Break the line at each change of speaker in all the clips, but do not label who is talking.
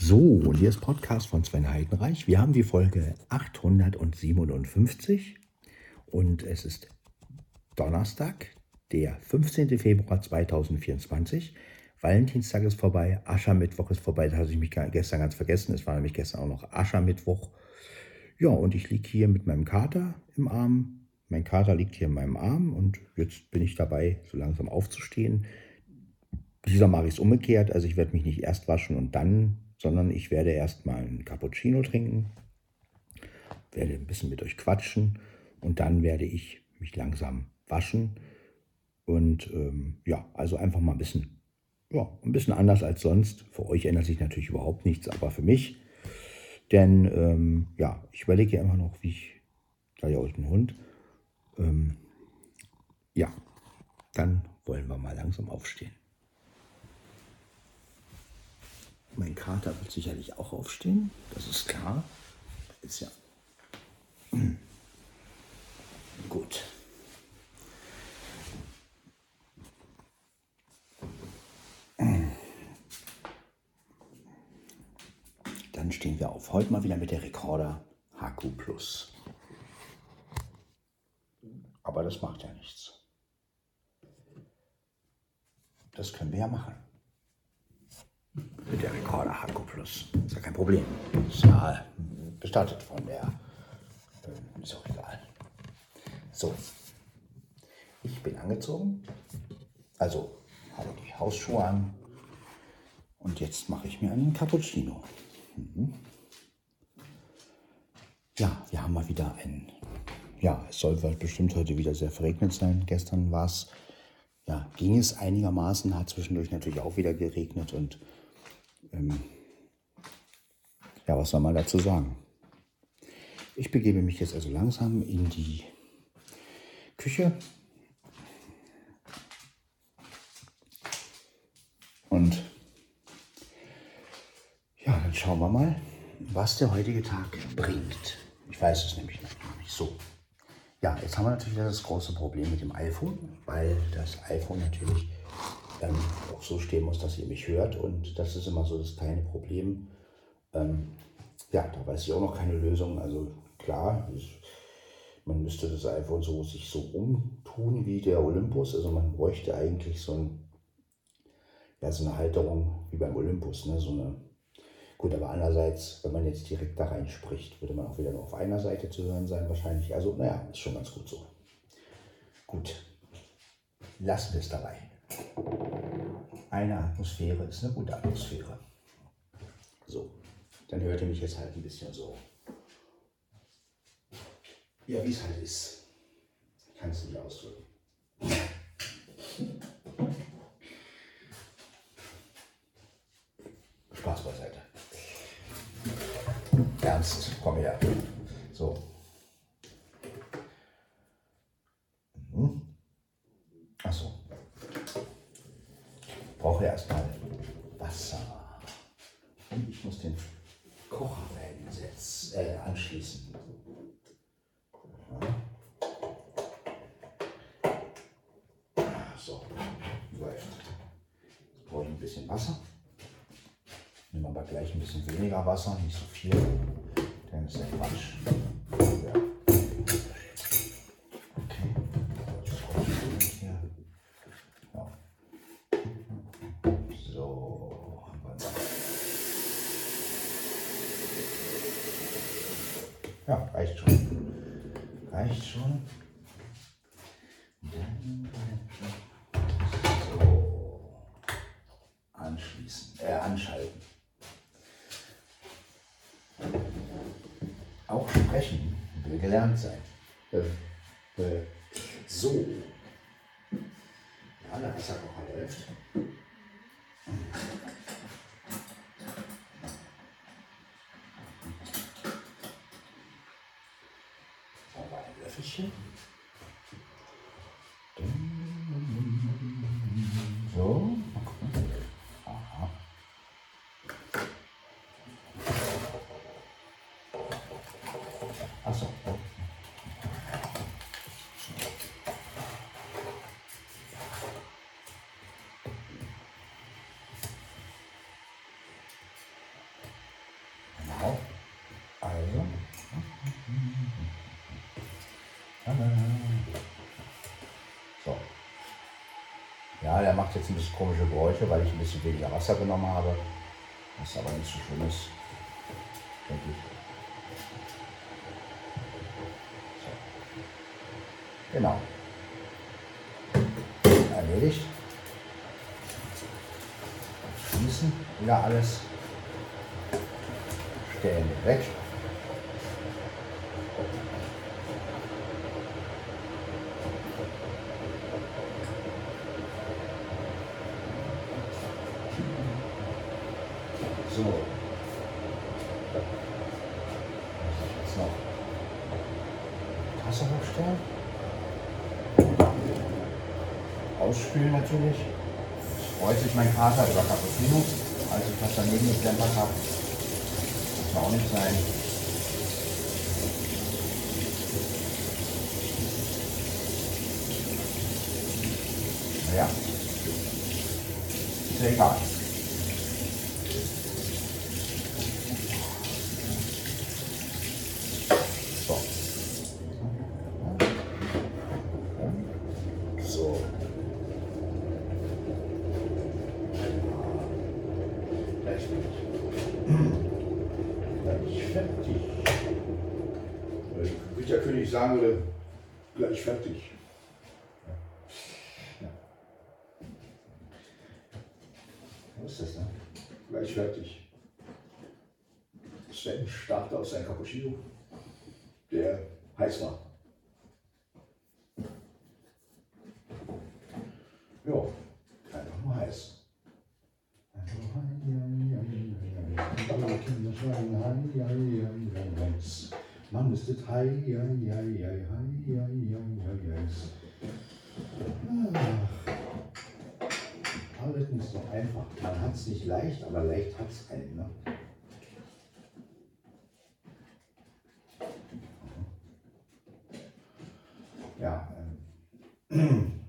So, und hier ist Podcast von Sven Heidenreich. Wir haben die Folge 857 und es ist Donnerstag, der 15. Februar 2024. Valentinstag ist vorbei, Aschermittwoch ist vorbei, das hatte ich mich gestern ganz vergessen. Es war nämlich gestern auch noch Aschermittwoch. Ja, und ich liege hier mit meinem Kater im Arm. Mein Kater liegt hier in meinem Arm und jetzt bin ich dabei, so langsam aufzustehen. Dieser mache ich es umgekehrt, also ich werde mich nicht erst waschen und dann, sondern ich werde erst mal einen Cappuccino trinken, werde ein bisschen mit euch quatschen und dann werde ich mich langsam waschen. Und ähm, ja, also einfach mal ein bisschen, ja, ein bisschen anders als sonst. Für euch ändert sich natürlich überhaupt nichts, aber für mich denn ähm, ja, ich überlege ja immer noch, wie ich, da ja euch ein Hund, ähm, ja, dann wollen wir mal langsam aufstehen. Mein Kater wird sicherlich auch aufstehen, das ist klar. Ist ja gut. Dann stehen wir auf. Heute mal wieder mit der Recorder HQ Plus. Aber das macht ja nichts. Das können wir ja machen. Mit der Recorder HQ Plus. Ist ja kein Problem. Ist ja bestattet von der. Äh, ist auch egal. So. Ich bin angezogen. Also habe die Hausschuhe an. Und jetzt mache ich mir einen Cappuccino. Mhm. Ja, wir haben mal wieder ein, ja, es soll bestimmt heute wieder sehr verregnet sein. Gestern war es, ja, ging es einigermaßen, hat zwischendurch natürlich auch wieder geregnet und ähm, ja, was soll man dazu sagen? Ich begebe mich jetzt also langsam in die Küche und ja, dann schauen wir mal, was der heutige Tag bringt. Ich weiß es nämlich noch nicht so. Ja, jetzt haben wir natürlich das große Problem mit dem iPhone, weil das iPhone natürlich ähm, auch so stehen muss, dass ihr mich hört. Und das ist immer so das kleine Problem. Ähm, ja, da weiß ich auch noch keine Lösung. Also klar, ist, man müsste das iPhone so sich so umtun wie der Olympus. Also man bräuchte eigentlich so, ein, ja, so eine Halterung wie beim Olympus, ne? so eine Gut, aber andererseits, wenn man jetzt direkt da rein spricht, würde man auch wieder nur auf einer Seite zu hören sein wahrscheinlich. Also naja, ist schon ganz gut so. Gut, lassen wir es dabei. Eine Atmosphäre ist eine gute Atmosphäre. So, dann hört ihr mich jetzt halt ein bisschen so. Ja, wie es halt ist. Ich kann es nicht ausdrücken. Spaß beiseite. Ernst, komm her. So. Mhm. Achso. Ich brauche erstmal Wasser. Und ich muss den Kocher einsetzen, äh, anschließen. So, läuft. Jetzt brauche ich ein bisschen Wasser. Nehmen wir aber gleich ein bisschen weniger Wasser, nicht so viel. Denn ist ja Quatsch. Anschließen, äh, anschalten. Auch sprechen will gelernt sein. Äh, äh, so. Macht jetzt ein bisschen komische Geräusche, weil ich ein bisschen weniger Wasser genommen habe. Was aber nicht so schlimm ist, denke ich. So. Genau. Erledigt. Schließen wieder alles. Stellen weg. So. Was ich jetzt noch? Tasse hochstellen. Ausspülen natürlich. Freut sich mein Kater über Cappuccino, als ich das daneben geklempert habe. Muss auch nicht sein. Naja. Ist ja egal. So. So. Gleich fertig. Gleich fertig.
Wie der König sagen würde, gleich fertig.
Ja. Was ist das denn?
Gleich fertig. Sven starrte auf sein Cappuccino, der heiß war. Ja, einfach nur heiß. Einfach nur heiß. Man ist das hei, hei, hei, hei, hei, hei, hei, heiß. Alles nicht so einfach. Man hat es nicht leicht, aber leicht hat es einen. Ne? Ja, ähm.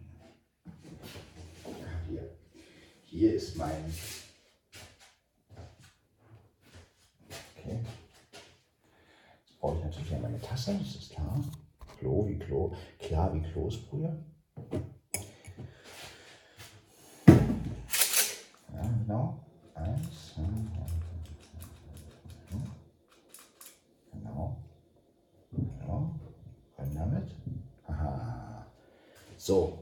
Ja, hier. Hier ist mein.
Okay. Jetzt brauche ich natürlich ja meine Tasse, das ist klar. Klo wie Klo, klar wie Kloßbrühe. Ja, genau. Eins, zwei, drei, vier, fünf. Genau. Genau. Rein damit. Aha. So.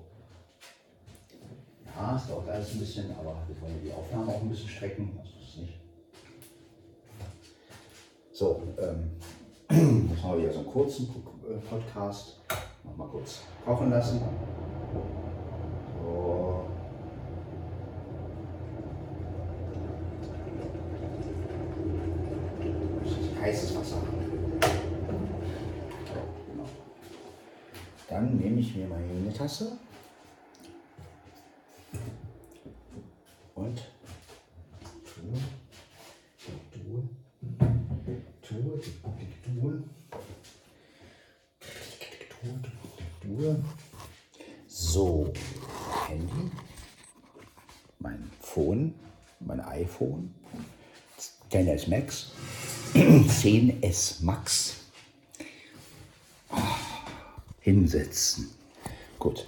Ja, es dauert alles ein bisschen, aber wir wollen die Aufnahme auch ein bisschen strecken. Das ist nicht. So, ähm, jetzt haben wir wieder so einen kurzen äh, Podcast. Noch mal kurz kochen lassen. So. Richtig Heißes Wasser. So, genau. Dann nehme ich mir meine Tasse und tue, tue, tue, tue, tue, tue. So, Handy, mein Phone, mein iPhone, 10S Max, 10S Max. Hinsetzen. Gut.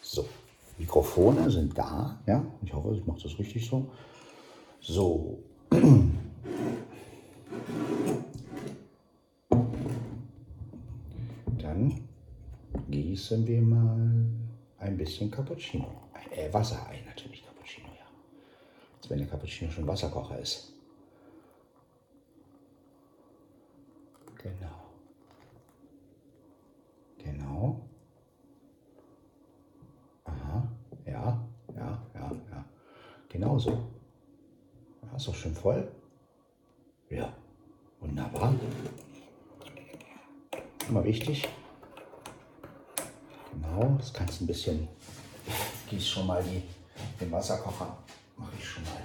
So, Mikrofone sind da. Ja, ich hoffe, ich mache das richtig so. So. Dann gießen wir mal ein bisschen Cappuccino. Äh, Wasser ein, natürlich Cappuccino, ja. Als wenn der Cappuccino schon Wasserkocher ist. Genau. Genau. Aha, ja, ja, ja, ja. Genau so. Ja, ist doch schön voll. Ja, wunderbar. Immer wichtig. Genau, das kannst du ein bisschen, gieß schon mal die, den Wasserkocher, mache ich schon mal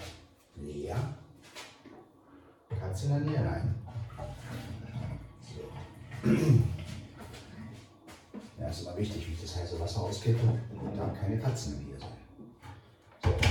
leer. Kannst in der Nähe rein. So. Ja, ist immer wichtig, wie ich das heiße Wasser auskippe und da keine Katzen in hier sind. So.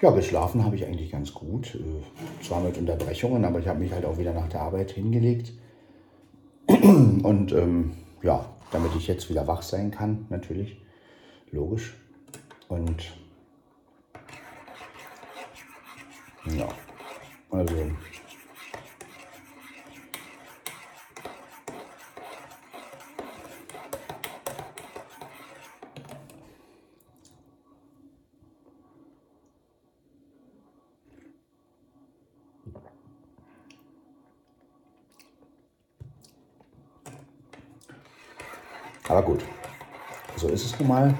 Ja, geschlafen habe ich eigentlich ganz gut. Äh, zwar mit Unterbrechungen, aber ich habe mich halt auch wieder nach der Arbeit hingelegt. Und ähm, ja, damit ich jetzt wieder wach sein kann, natürlich. Logisch. Und ja, also Aber gut, so ist es nun mal.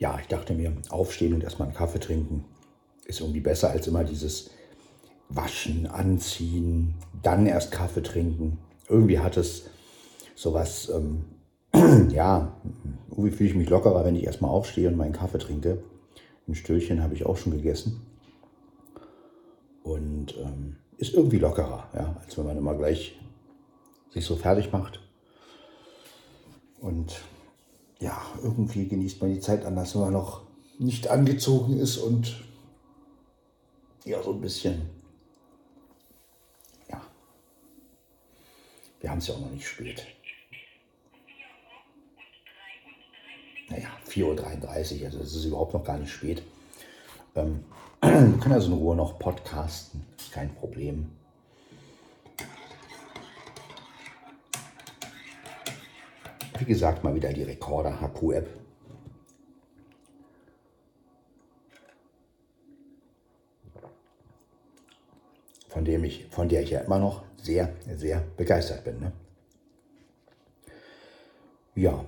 ja, ich dachte mir, aufstehen und erstmal einen Kaffee trinken ist irgendwie besser als immer dieses Waschen, Anziehen, dann erst Kaffee trinken. Irgendwie hat es sowas, ähm, ja, irgendwie fühle ich mich lockerer, wenn ich erstmal aufstehe und meinen Kaffee trinke. Ein Stühlchen habe ich auch schon gegessen. Und ähm, ist irgendwie lockerer, ja, als wenn man immer gleich sich so fertig macht. Und ja, irgendwie genießt man die Zeit anders, wenn man noch nicht angezogen ist und ja, so ein bisschen, ja, wir haben es ja auch noch nicht spät. Naja, 4.33 Uhr, also es ist überhaupt noch gar nicht spät. Ähm, wir können also in Ruhe noch podcasten, kein Problem. Wie gesagt, mal wieder die Rekorder HQ-App. Von, dem ich, von der ich ja immer noch sehr, sehr begeistert bin. Ne? Ja.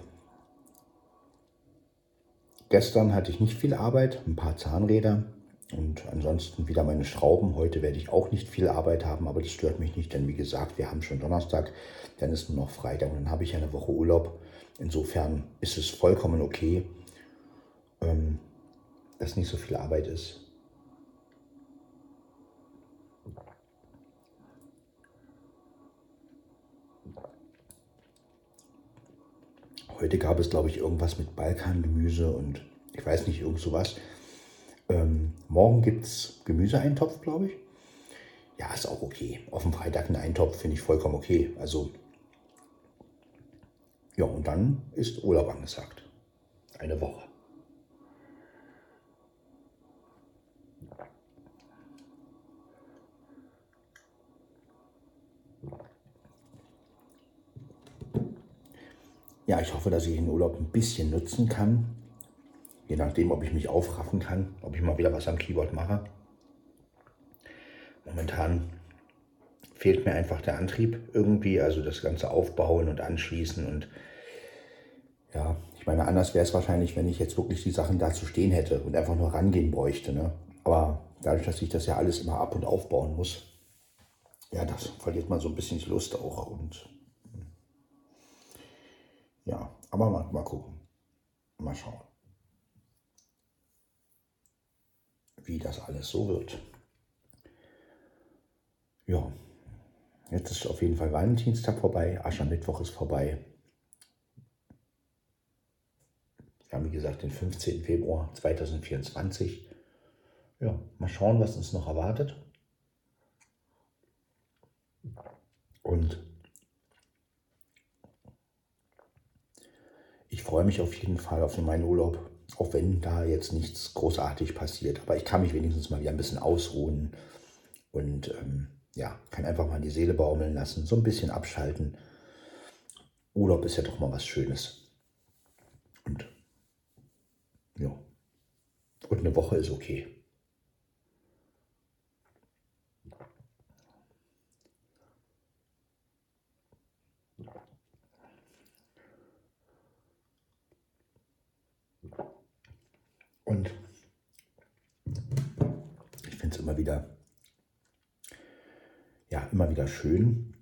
Gestern hatte ich nicht viel Arbeit, ein paar Zahnräder und ansonsten wieder meine Schrauben. Heute werde ich auch nicht viel Arbeit haben, aber das stört mich nicht, denn wie gesagt, wir haben schon Donnerstag, dann ist nur noch Freitag und dann habe ich eine Woche Urlaub. Insofern ist es vollkommen okay, ähm, dass nicht so viel Arbeit ist. Heute gab es, glaube ich, irgendwas mit Balkangemüse und ich weiß nicht, irgend sowas. Ähm, morgen gibt es Gemüseeintopf, glaube ich. Ja, ist auch okay. Auf dem Freitag einen Eintopf finde ich vollkommen okay. Also, ja, und dann ist Urlaub angesagt. Eine Woche. Ja, ich hoffe, dass ich den Urlaub ein bisschen nutzen kann. Je nachdem, ob ich mich aufraffen kann, ob ich mal wieder was am Keyboard mache. Momentan fehlt mir einfach der Antrieb irgendwie, also das ganze Aufbauen und Anschließen und ja, ich meine, anders wäre es wahrscheinlich, wenn ich jetzt wirklich die Sachen dazu stehen hätte und einfach nur rangehen bräuchte. Ne? Aber dadurch, dass ich das ja alles immer ab und aufbauen muss, ja, das verliert man so ein bisschen die Lust auch und ja, aber mal, mal gucken, mal schauen. wie das alles so wird. Ja, jetzt ist auf jeden Fall Valentinstag vorbei, Aschermittwoch ist vorbei. Wir haben, wie gesagt, den 15. Februar 2024. Ja, mal schauen, was uns noch erwartet. Und ich freue mich auf jeden Fall auf meinen Urlaub auch wenn da jetzt nichts großartig passiert. Aber ich kann mich wenigstens mal wieder ein bisschen ausruhen und ähm, ja, kann einfach mal die Seele baumeln lassen, so ein bisschen abschalten. Urlaub ist ja doch mal was Schönes. Und ja. Und eine Woche ist okay. Und ich finde es immer wieder ja, immer wieder schön,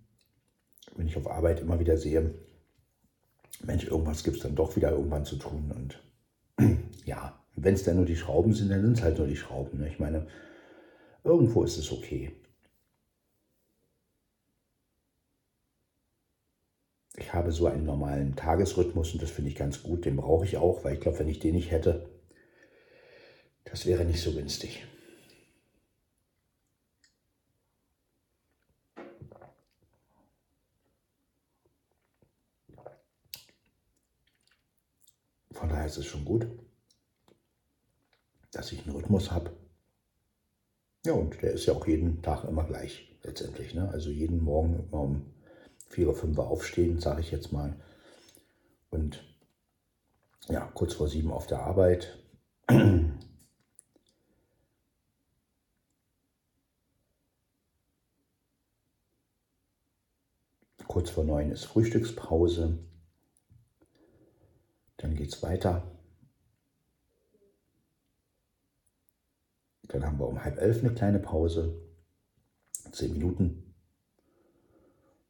wenn ich auf Arbeit immer wieder sehe, Mensch, irgendwas gibt es dann doch wieder irgendwann zu tun. Und ja, wenn es dann nur die Schrauben sind, dann sind es halt nur die Schrauben. Ne? Ich meine, irgendwo ist es okay. Ich habe so einen normalen Tagesrhythmus und das finde ich ganz gut. Den brauche ich auch, weil ich glaube, wenn ich den nicht hätte, das wäre nicht so günstig. Von daher ist es schon gut, dass ich einen Rhythmus habe. Ja, und der ist ja auch jeden Tag immer gleich letztendlich. Ne? Also jeden Morgen immer um 4 oder 5 Uhr aufstehen, sage ich jetzt mal. Und ja, kurz vor sieben auf der Arbeit. kurz vor neun ist Frühstückspause. Dann geht es weiter. Dann haben wir um halb elf eine kleine Pause, zehn Minuten.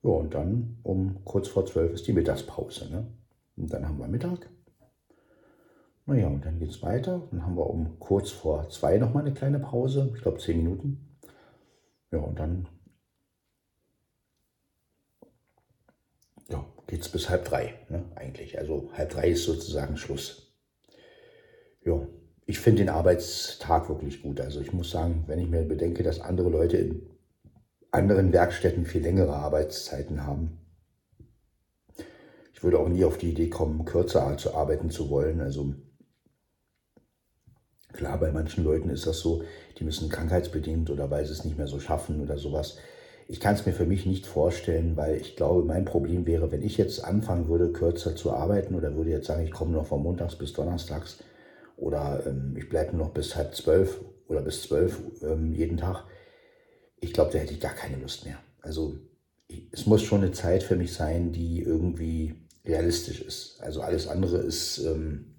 Ja, und dann um kurz vor zwölf ist die Mittagspause. Ne? Und dann haben wir Mittag. Naja, und dann geht es weiter. Dann haben wir um kurz vor zwei nochmal eine kleine Pause. Ich glaube zehn Minuten. Ja, und dann ja, geht es bis halb drei, ne, eigentlich. Also halb drei ist sozusagen Schluss. Ja, ich finde den Arbeitstag wirklich gut. Also ich muss sagen, wenn ich mir bedenke, dass andere Leute in anderen Werkstätten viel längere Arbeitszeiten haben, ich würde auch nie auf die Idee kommen, kürzer zu arbeiten zu wollen. Also klar, bei manchen Leuten ist das so, die müssen krankheitsbedingt oder weil sie es nicht mehr so schaffen oder sowas. Ich kann es mir für mich nicht vorstellen, weil ich glaube, mein Problem wäre, wenn ich jetzt anfangen würde, kürzer zu arbeiten oder würde jetzt sagen, ich komme noch von Montags bis Donnerstags, oder ähm, ich bleibe noch bis halb zwölf oder bis zwölf ähm, jeden Tag. Ich glaube, da hätte ich gar keine Lust mehr. Also ich, es muss schon eine Zeit für mich sein, die irgendwie realistisch ist. Also alles andere ist ähm,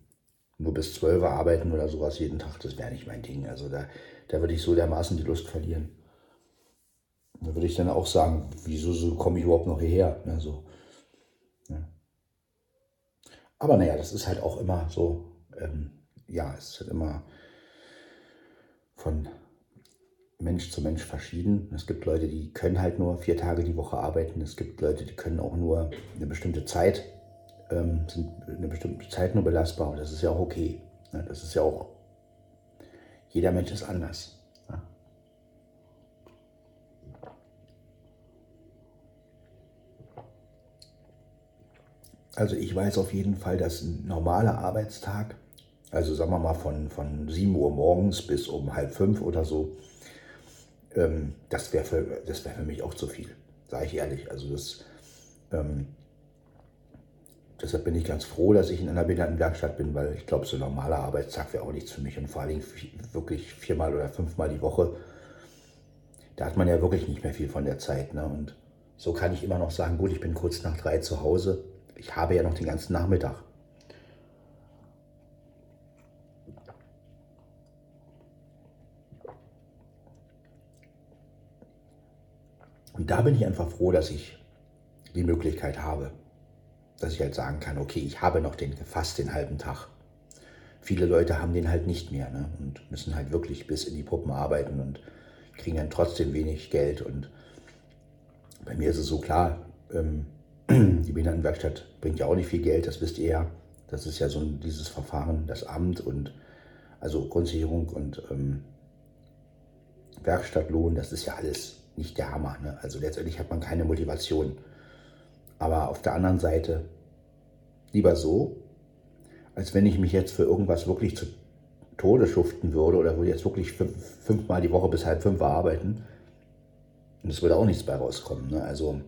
nur bis zwölf arbeiten oder sowas jeden Tag, das wäre nicht mein Ding. Also da, da würde ich so dermaßen die Lust verlieren. Da würde ich dann auch sagen, wieso so komme ich überhaupt noch hierher? Also, ja. Aber naja, das ist halt auch immer so. Ähm, ja, es ist halt immer von Mensch zu Mensch verschieden. Es gibt Leute, die können halt nur vier Tage die Woche arbeiten. Es gibt Leute, die können auch nur eine bestimmte Zeit, ähm, sind eine bestimmte Zeit nur belastbar. Und das ist ja auch okay. Ne? Das ist ja auch, jeder Mensch ist anders. Also ich weiß auf jeden Fall, dass ein normaler Arbeitstag also sagen wir mal von, von 7 Uhr morgens bis um halb fünf oder so. Ähm, das wäre für, wär für mich auch zu viel, sage ich ehrlich. Also das, ähm, deshalb bin ich ganz froh, dass ich in einer Behindertenwerkstatt bin, weil ich glaube, so ein normaler Arbeitstag wäre auch nichts für mich. Und vor allen Dingen wirklich viermal oder fünfmal die Woche, da hat man ja wirklich nicht mehr viel von der Zeit. Ne? Und so kann ich immer noch sagen, gut, ich bin kurz nach drei zu Hause. Ich habe ja noch den ganzen Nachmittag. Und da bin ich einfach froh, dass ich die Möglichkeit habe, dass ich halt sagen kann, okay, ich habe noch den fast den halben Tag. Viele Leute haben den halt nicht mehr ne? und müssen halt wirklich bis in die Puppen arbeiten und kriegen dann trotzdem wenig Geld. Und bei mir ist es so klar, ähm, die Behindertenwerkstatt bringt ja auch nicht viel Geld, das wisst ihr ja. Das ist ja so ein, dieses Verfahren, das Amt und also Grundsicherung und ähm, Werkstattlohn, das ist ja alles nicht der Hammer. Ne? Also letztendlich hat man keine Motivation. Aber auf der anderen Seite lieber so, als wenn ich mich jetzt für irgendwas wirklich zu Tode schuften würde oder würde jetzt wirklich fünf, fünfmal die Woche bis halb fünf arbeiten. Und es würde auch nichts bei rauskommen. Ne? Also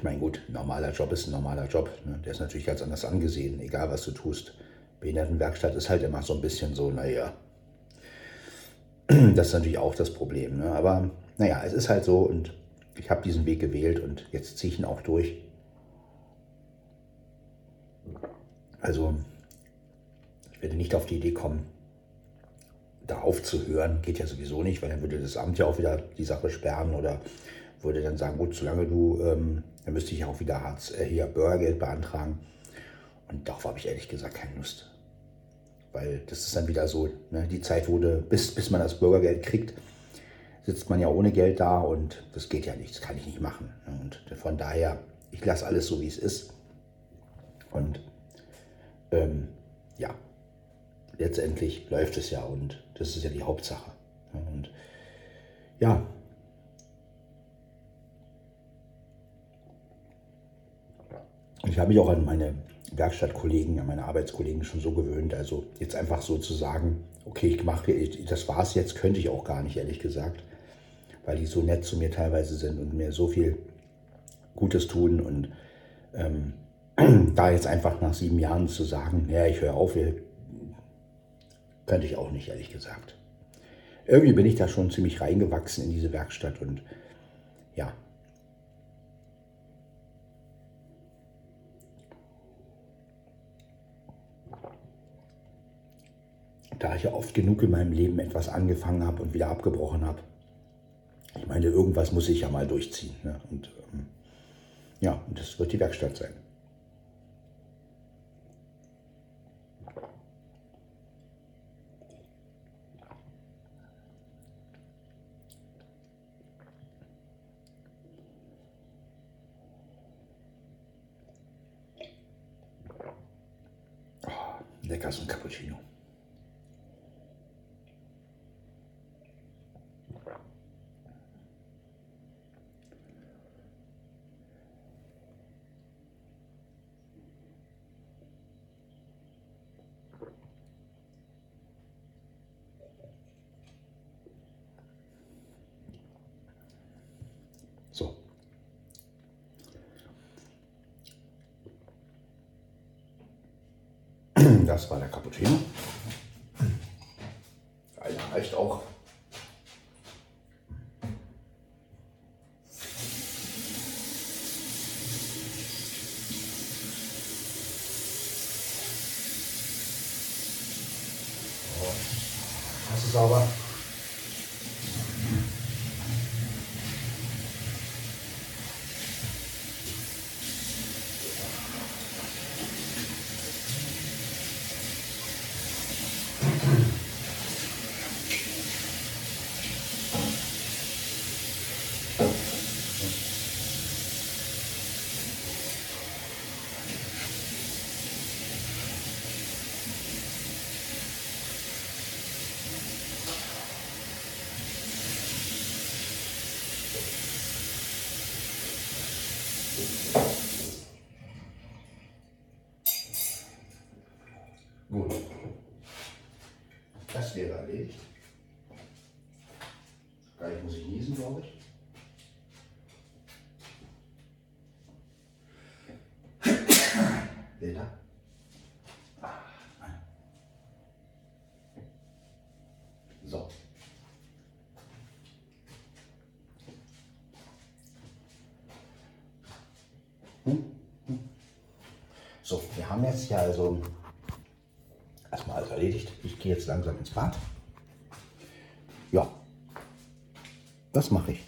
Ich meine, gut, normaler Job ist ein normaler Job. Ne? Der ist natürlich ganz anders angesehen, egal was du tust. Behindertenwerkstatt ist halt immer so ein bisschen so, naja. Das ist natürlich auch das Problem. Ne? Aber naja, es ist halt so und ich habe diesen Weg gewählt und jetzt ziehe ich ihn auch durch. Also, ich werde nicht auf die Idee kommen, da aufzuhören. Geht ja sowieso nicht, weil dann würde das Amt ja auch wieder die Sache sperren oder würde dann sagen, gut, solange du, ähm, dann müsste ich auch wieder Hartz, äh, hier Bürgergeld beantragen. Und darauf habe ich ehrlich gesagt keine Lust. Weil das ist dann wieder so, ne, die Zeit wurde, bis, bis man das Bürgergeld kriegt, sitzt man ja ohne Geld da und das geht ja nicht, das kann ich nicht machen. Und von daher, ich lasse alles so, wie es ist. Und ähm, ja, letztendlich läuft es ja und das ist ja die Hauptsache. Und ja, ich habe mich auch an meine Werkstattkollegen, an meine Arbeitskollegen schon so gewöhnt. Also jetzt einfach so zu sagen, okay, ich mache, das war's jetzt, könnte ich auch gar nicht, ehrlich gesagt, weil die so nett zu mir teilweise sind und mir so viel Gutes tun und ähm, da jetzt einfach nach sieben Jahren zu sagen, ja, ich höre auf, könnte ich auch nicht, ehrlich gesagt. Irgendwie bin ich da schon ziemlich reingewachsen in diese Werkstatt und ja, da ich ja oft genug in meinem Leben etwas angefangen habe und wieder abgebrochen habe. Ich meine, irgendwas muss ich ja mal durchziehen. Ne? Und ähm, ja, und das wird die Werkstatt sein. Oh, lecker so ein Cappuccino. So. Das war der Cappuccino. Einer reicht auch. So. Das ist sauber. Gut. Das wäre erledigt. Gleich muss ich niesen, glaube ich. Bilder. So. So, wir haben jetzt hier also erstmal alles erledigt. Ich gehe jetzt langsam ins Bad. Ja, das mache ich.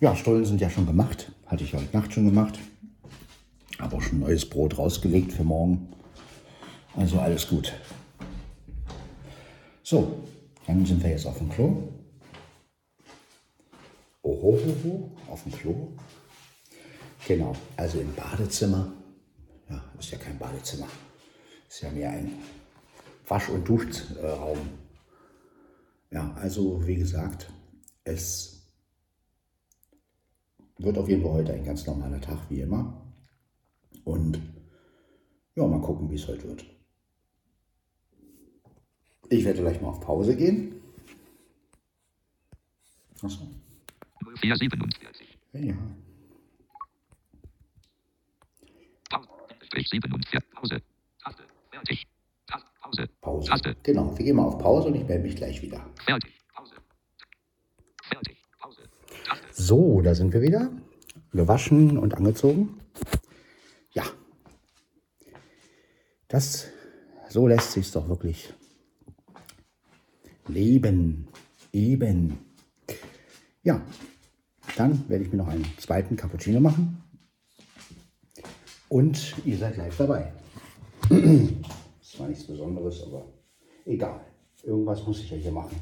Ja, Stollen sind ja schon gemacht. Hatte ich heute Nacht schon gemacht. Habe auch schon neues Brot rausgelegt für morgen. Also alles gut. So, dann sind wir jetzt auf dem Klo. Ohohoho, auf dem Klo. Genau, also im Badezimmer. Ja, ist ja kein Badezimmer. Ist ja mehr ein Wasch- und Duschraum. Ja, also wie gesagt, es wird auf jeden Fall heute ein ganz normaler Tag wie immer. Und ja, mal gucken, wie es heute wird. Ich werde gleich mal auf Pause gehen. Achso.
0447.
Ja.
Pause. Strich 47. Pause. Taste. Fertig.
Pause.
Taste.
Genau, wir gehen mal auf Pause und ich melde mich gleich wieder.
Fertig. Pause. Fertig. Pause. Taste.
So, da sind wir wieder. Gewaschen und angezogen. Ja. Das, so lässt sich doch wirklich leben. Eben. Ja, dann werde ich mir noch einen zweiten Cappuccino machen. Und ihr seid live dabei. Das war nichts Besonderes, aber egal. Irgendwas muss ich ja hier machen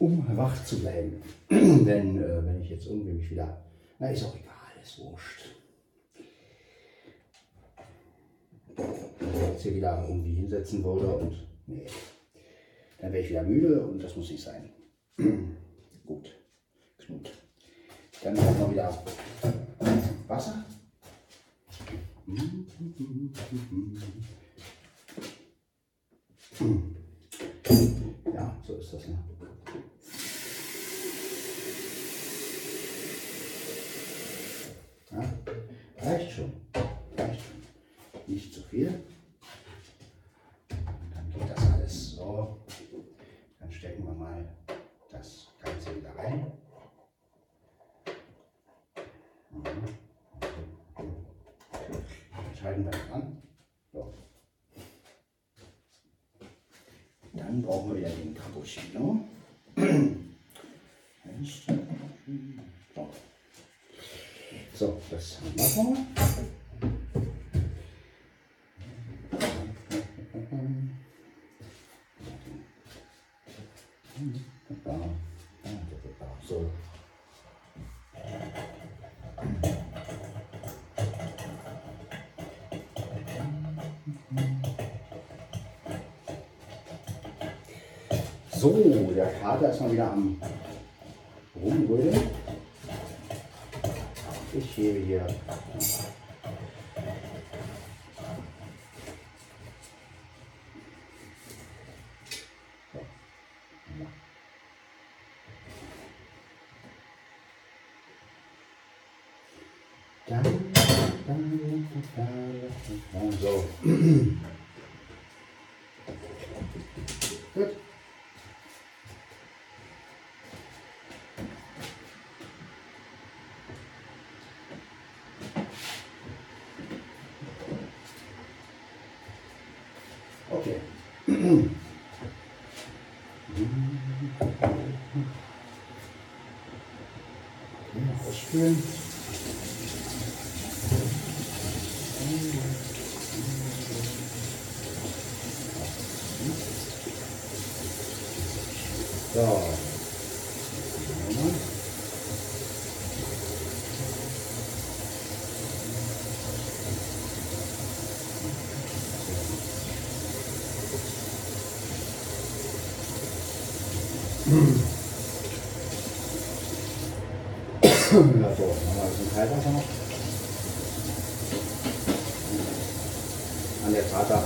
um wach zu bleiben. Denn äh, wenn ich jetzt irgendwie mich wieder, na ist auch egal, ist wurscht. Wenn ich jetzt hier wieder irgendwie hinsetzen würde und nee, dann wäre ich wieder müde und das muss nicht sein. Gut, Knut. Dann brauchen wir wieder Wasser. Ja, so ist das. Ne? Ja, reicht schon. Dann brauchen wir wieder den Cappuccino. So. So, das machen wir. So, der Kater ist mal wieder am Rumrödeln. Ich hebe hier. Dann, dann, dann, so. Gut. Okay. Ja, ausspülen. So. Nochmal. Ja, so, machen ein bisschen Kaltwasser noch. An der Vater.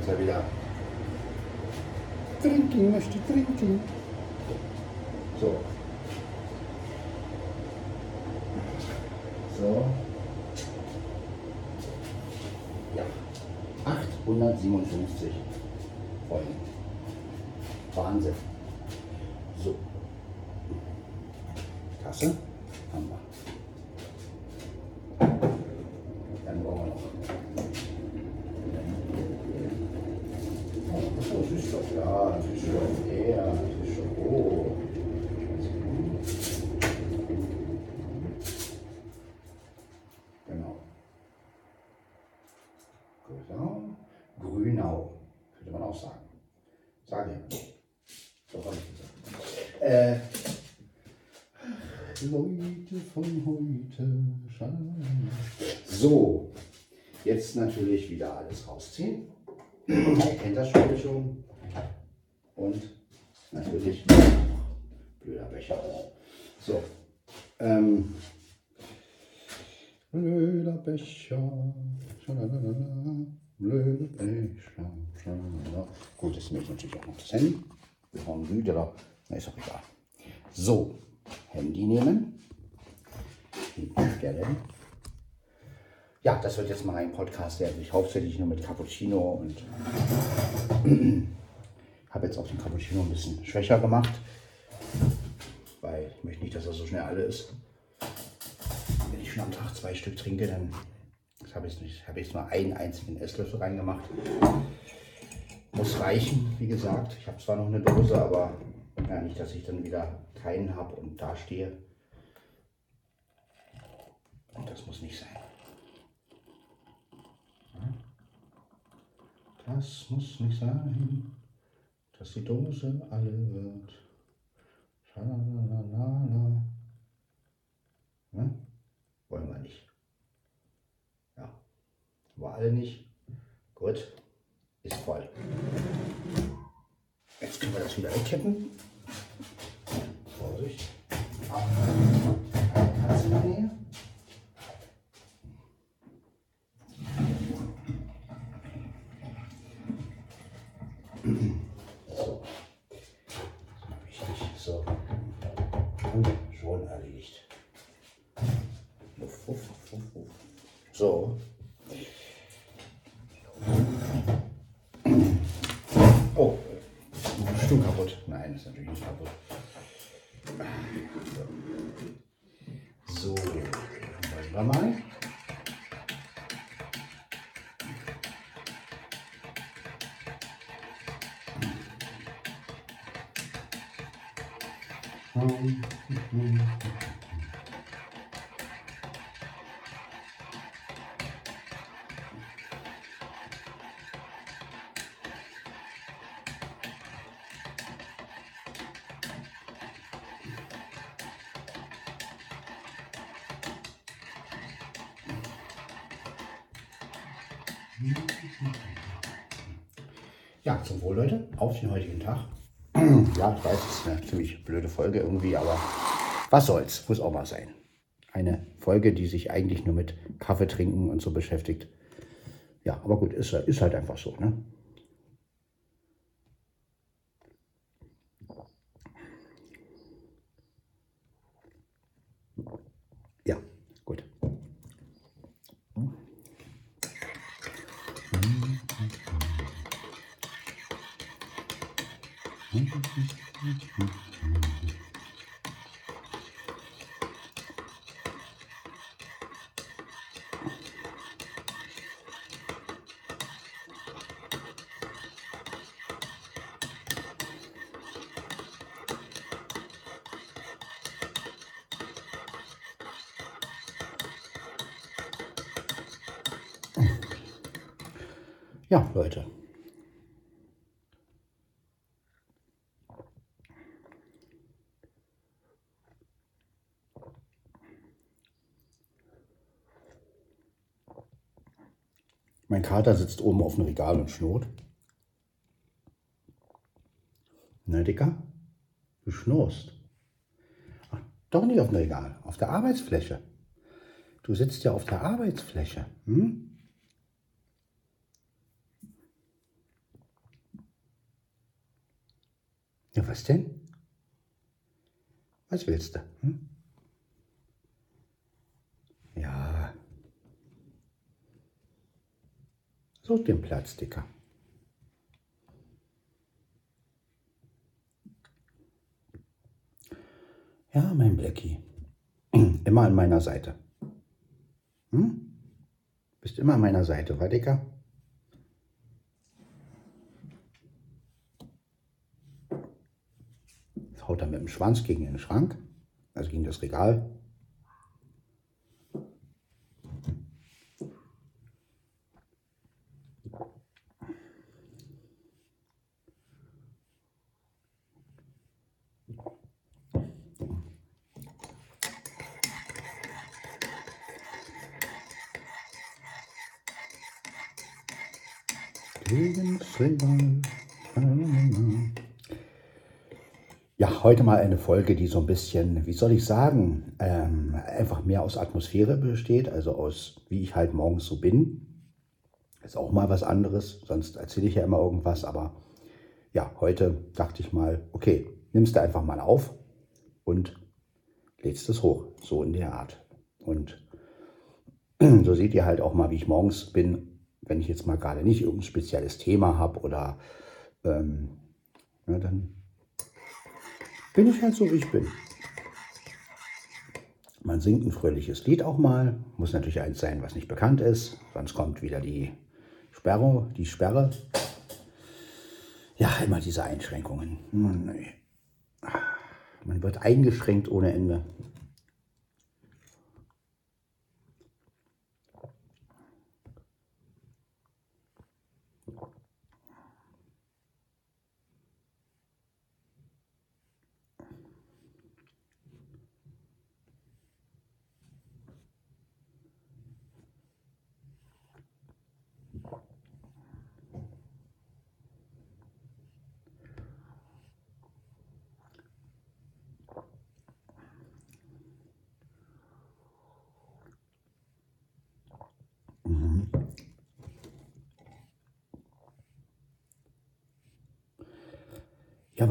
Dass er wieder trinken möchte, trinken. So. So. Ja. 857 Folgen. Wahnsinn. So. Tasse haben wir. Dann brauchen wir noch. Oh, Süßstoff, ja, Süßstoff, ja, Süßstoff. Oh. Genau. Grünau. Grünau, könnte man auch sagen. Sage ich. So habe ich gesagt. Äh, Leute von heute. So, jetzt natürlich wieder alles rausziehen. Ihr kennt das Spiel schon. Und natürlich blöder Becher. So. Ähm, blöder Becher. Schalalala, Blöder Becher. Schalalala. Gut, jetzt nehme ich natürlich auch noch das Handy. Wir brauchen müde, aber na, ist auch egal. So, Handy nehmen. Hinstellen. ja, das wird jetzt mal ein Podcast, der sich hauptsächlich nur mit Cappuccino und habe jetzt auch den Cappuccino ein bisschen schwächer gemacht, weil ich möchte nicht, dass er so schnell alle ist. Wenn ich schon am Tag zwei Stück trinke, dann habe ich nicht, habe ich jetzt nur einen einzigen Esslöffel reingemacht. Muss reichen, wie gesagt. Ich habe zwar noch eine Dose, aber ja, nicht, dass ich dann wieder keinen habe und da stehe. Und das muss nicht sein. Das muss nicht sein, dass die Dose alle wird. Schalalala. Ne? Wollen wir nicht. Ja, war nicht. Gut, ist voll. Jetzt können wir das wieder wegkippen. Vorsicht. Zum Wohl, Leute, auf den heutigen Tag. Ja, ich weiß, es ist eine ziemlich blöde Folge irgendwie, aber was soll's, muss auch mal sein. Eine Folge, die sich eigentlich nur mit Kaffee trinken und so beschäftigt. Ja, aber gut, ist, ist halt einfach so, ne? Ja, gut. Ja, Leute. Mein Kater sitzt oben auf dem Regal und schnurrt. Na, Dicker? Du schnurst. Ach, doch nicht auf dem Regal, auf der Arbeitsfläche. Du sitzt ja auf der Arbeitsfläche. Hm? Ja, was denn? Was willst du? Hm? Ja. Such den Platz, Dicker. Ja, mein Blackie. Immer an meiner Seite. Hm? Bist immer an meiner Seite, war Dicker? Jetzt haut er mit dem Schwanz gegen den Schrank, also gegen das Regal. Gegen das Regal. Ja, heute mal eine Folge, die so ein bisschen, wie soll ich sagen, ähm, einfach mehr aus Atmosphäre besteht, also aus, wie ich halt morgens so bin. Ist auch mal was anderes, sonst erzähle ich ja immer irgendwas, aber ja, heute dachte ich mal, okay, nimmst du einfach mal auf und lädst es hoch, so in der Art. Und so seht ihr halt auch mal, wie ich morgens bin, wenn ich jetzt mal gerade nicht irgendein spezielles Thema habe oder ähm, ja, dann bin ich halt so, wie ich bin. Man singt ein fröhliches Lied auch mal. Muss natürlich eins sein, was nicht bekannt ist. Sonst kommt wieder die Sperre. Die Sperre. Ja, immer diese Einschränkungen. Man wird eingeschränkt ohne Ende.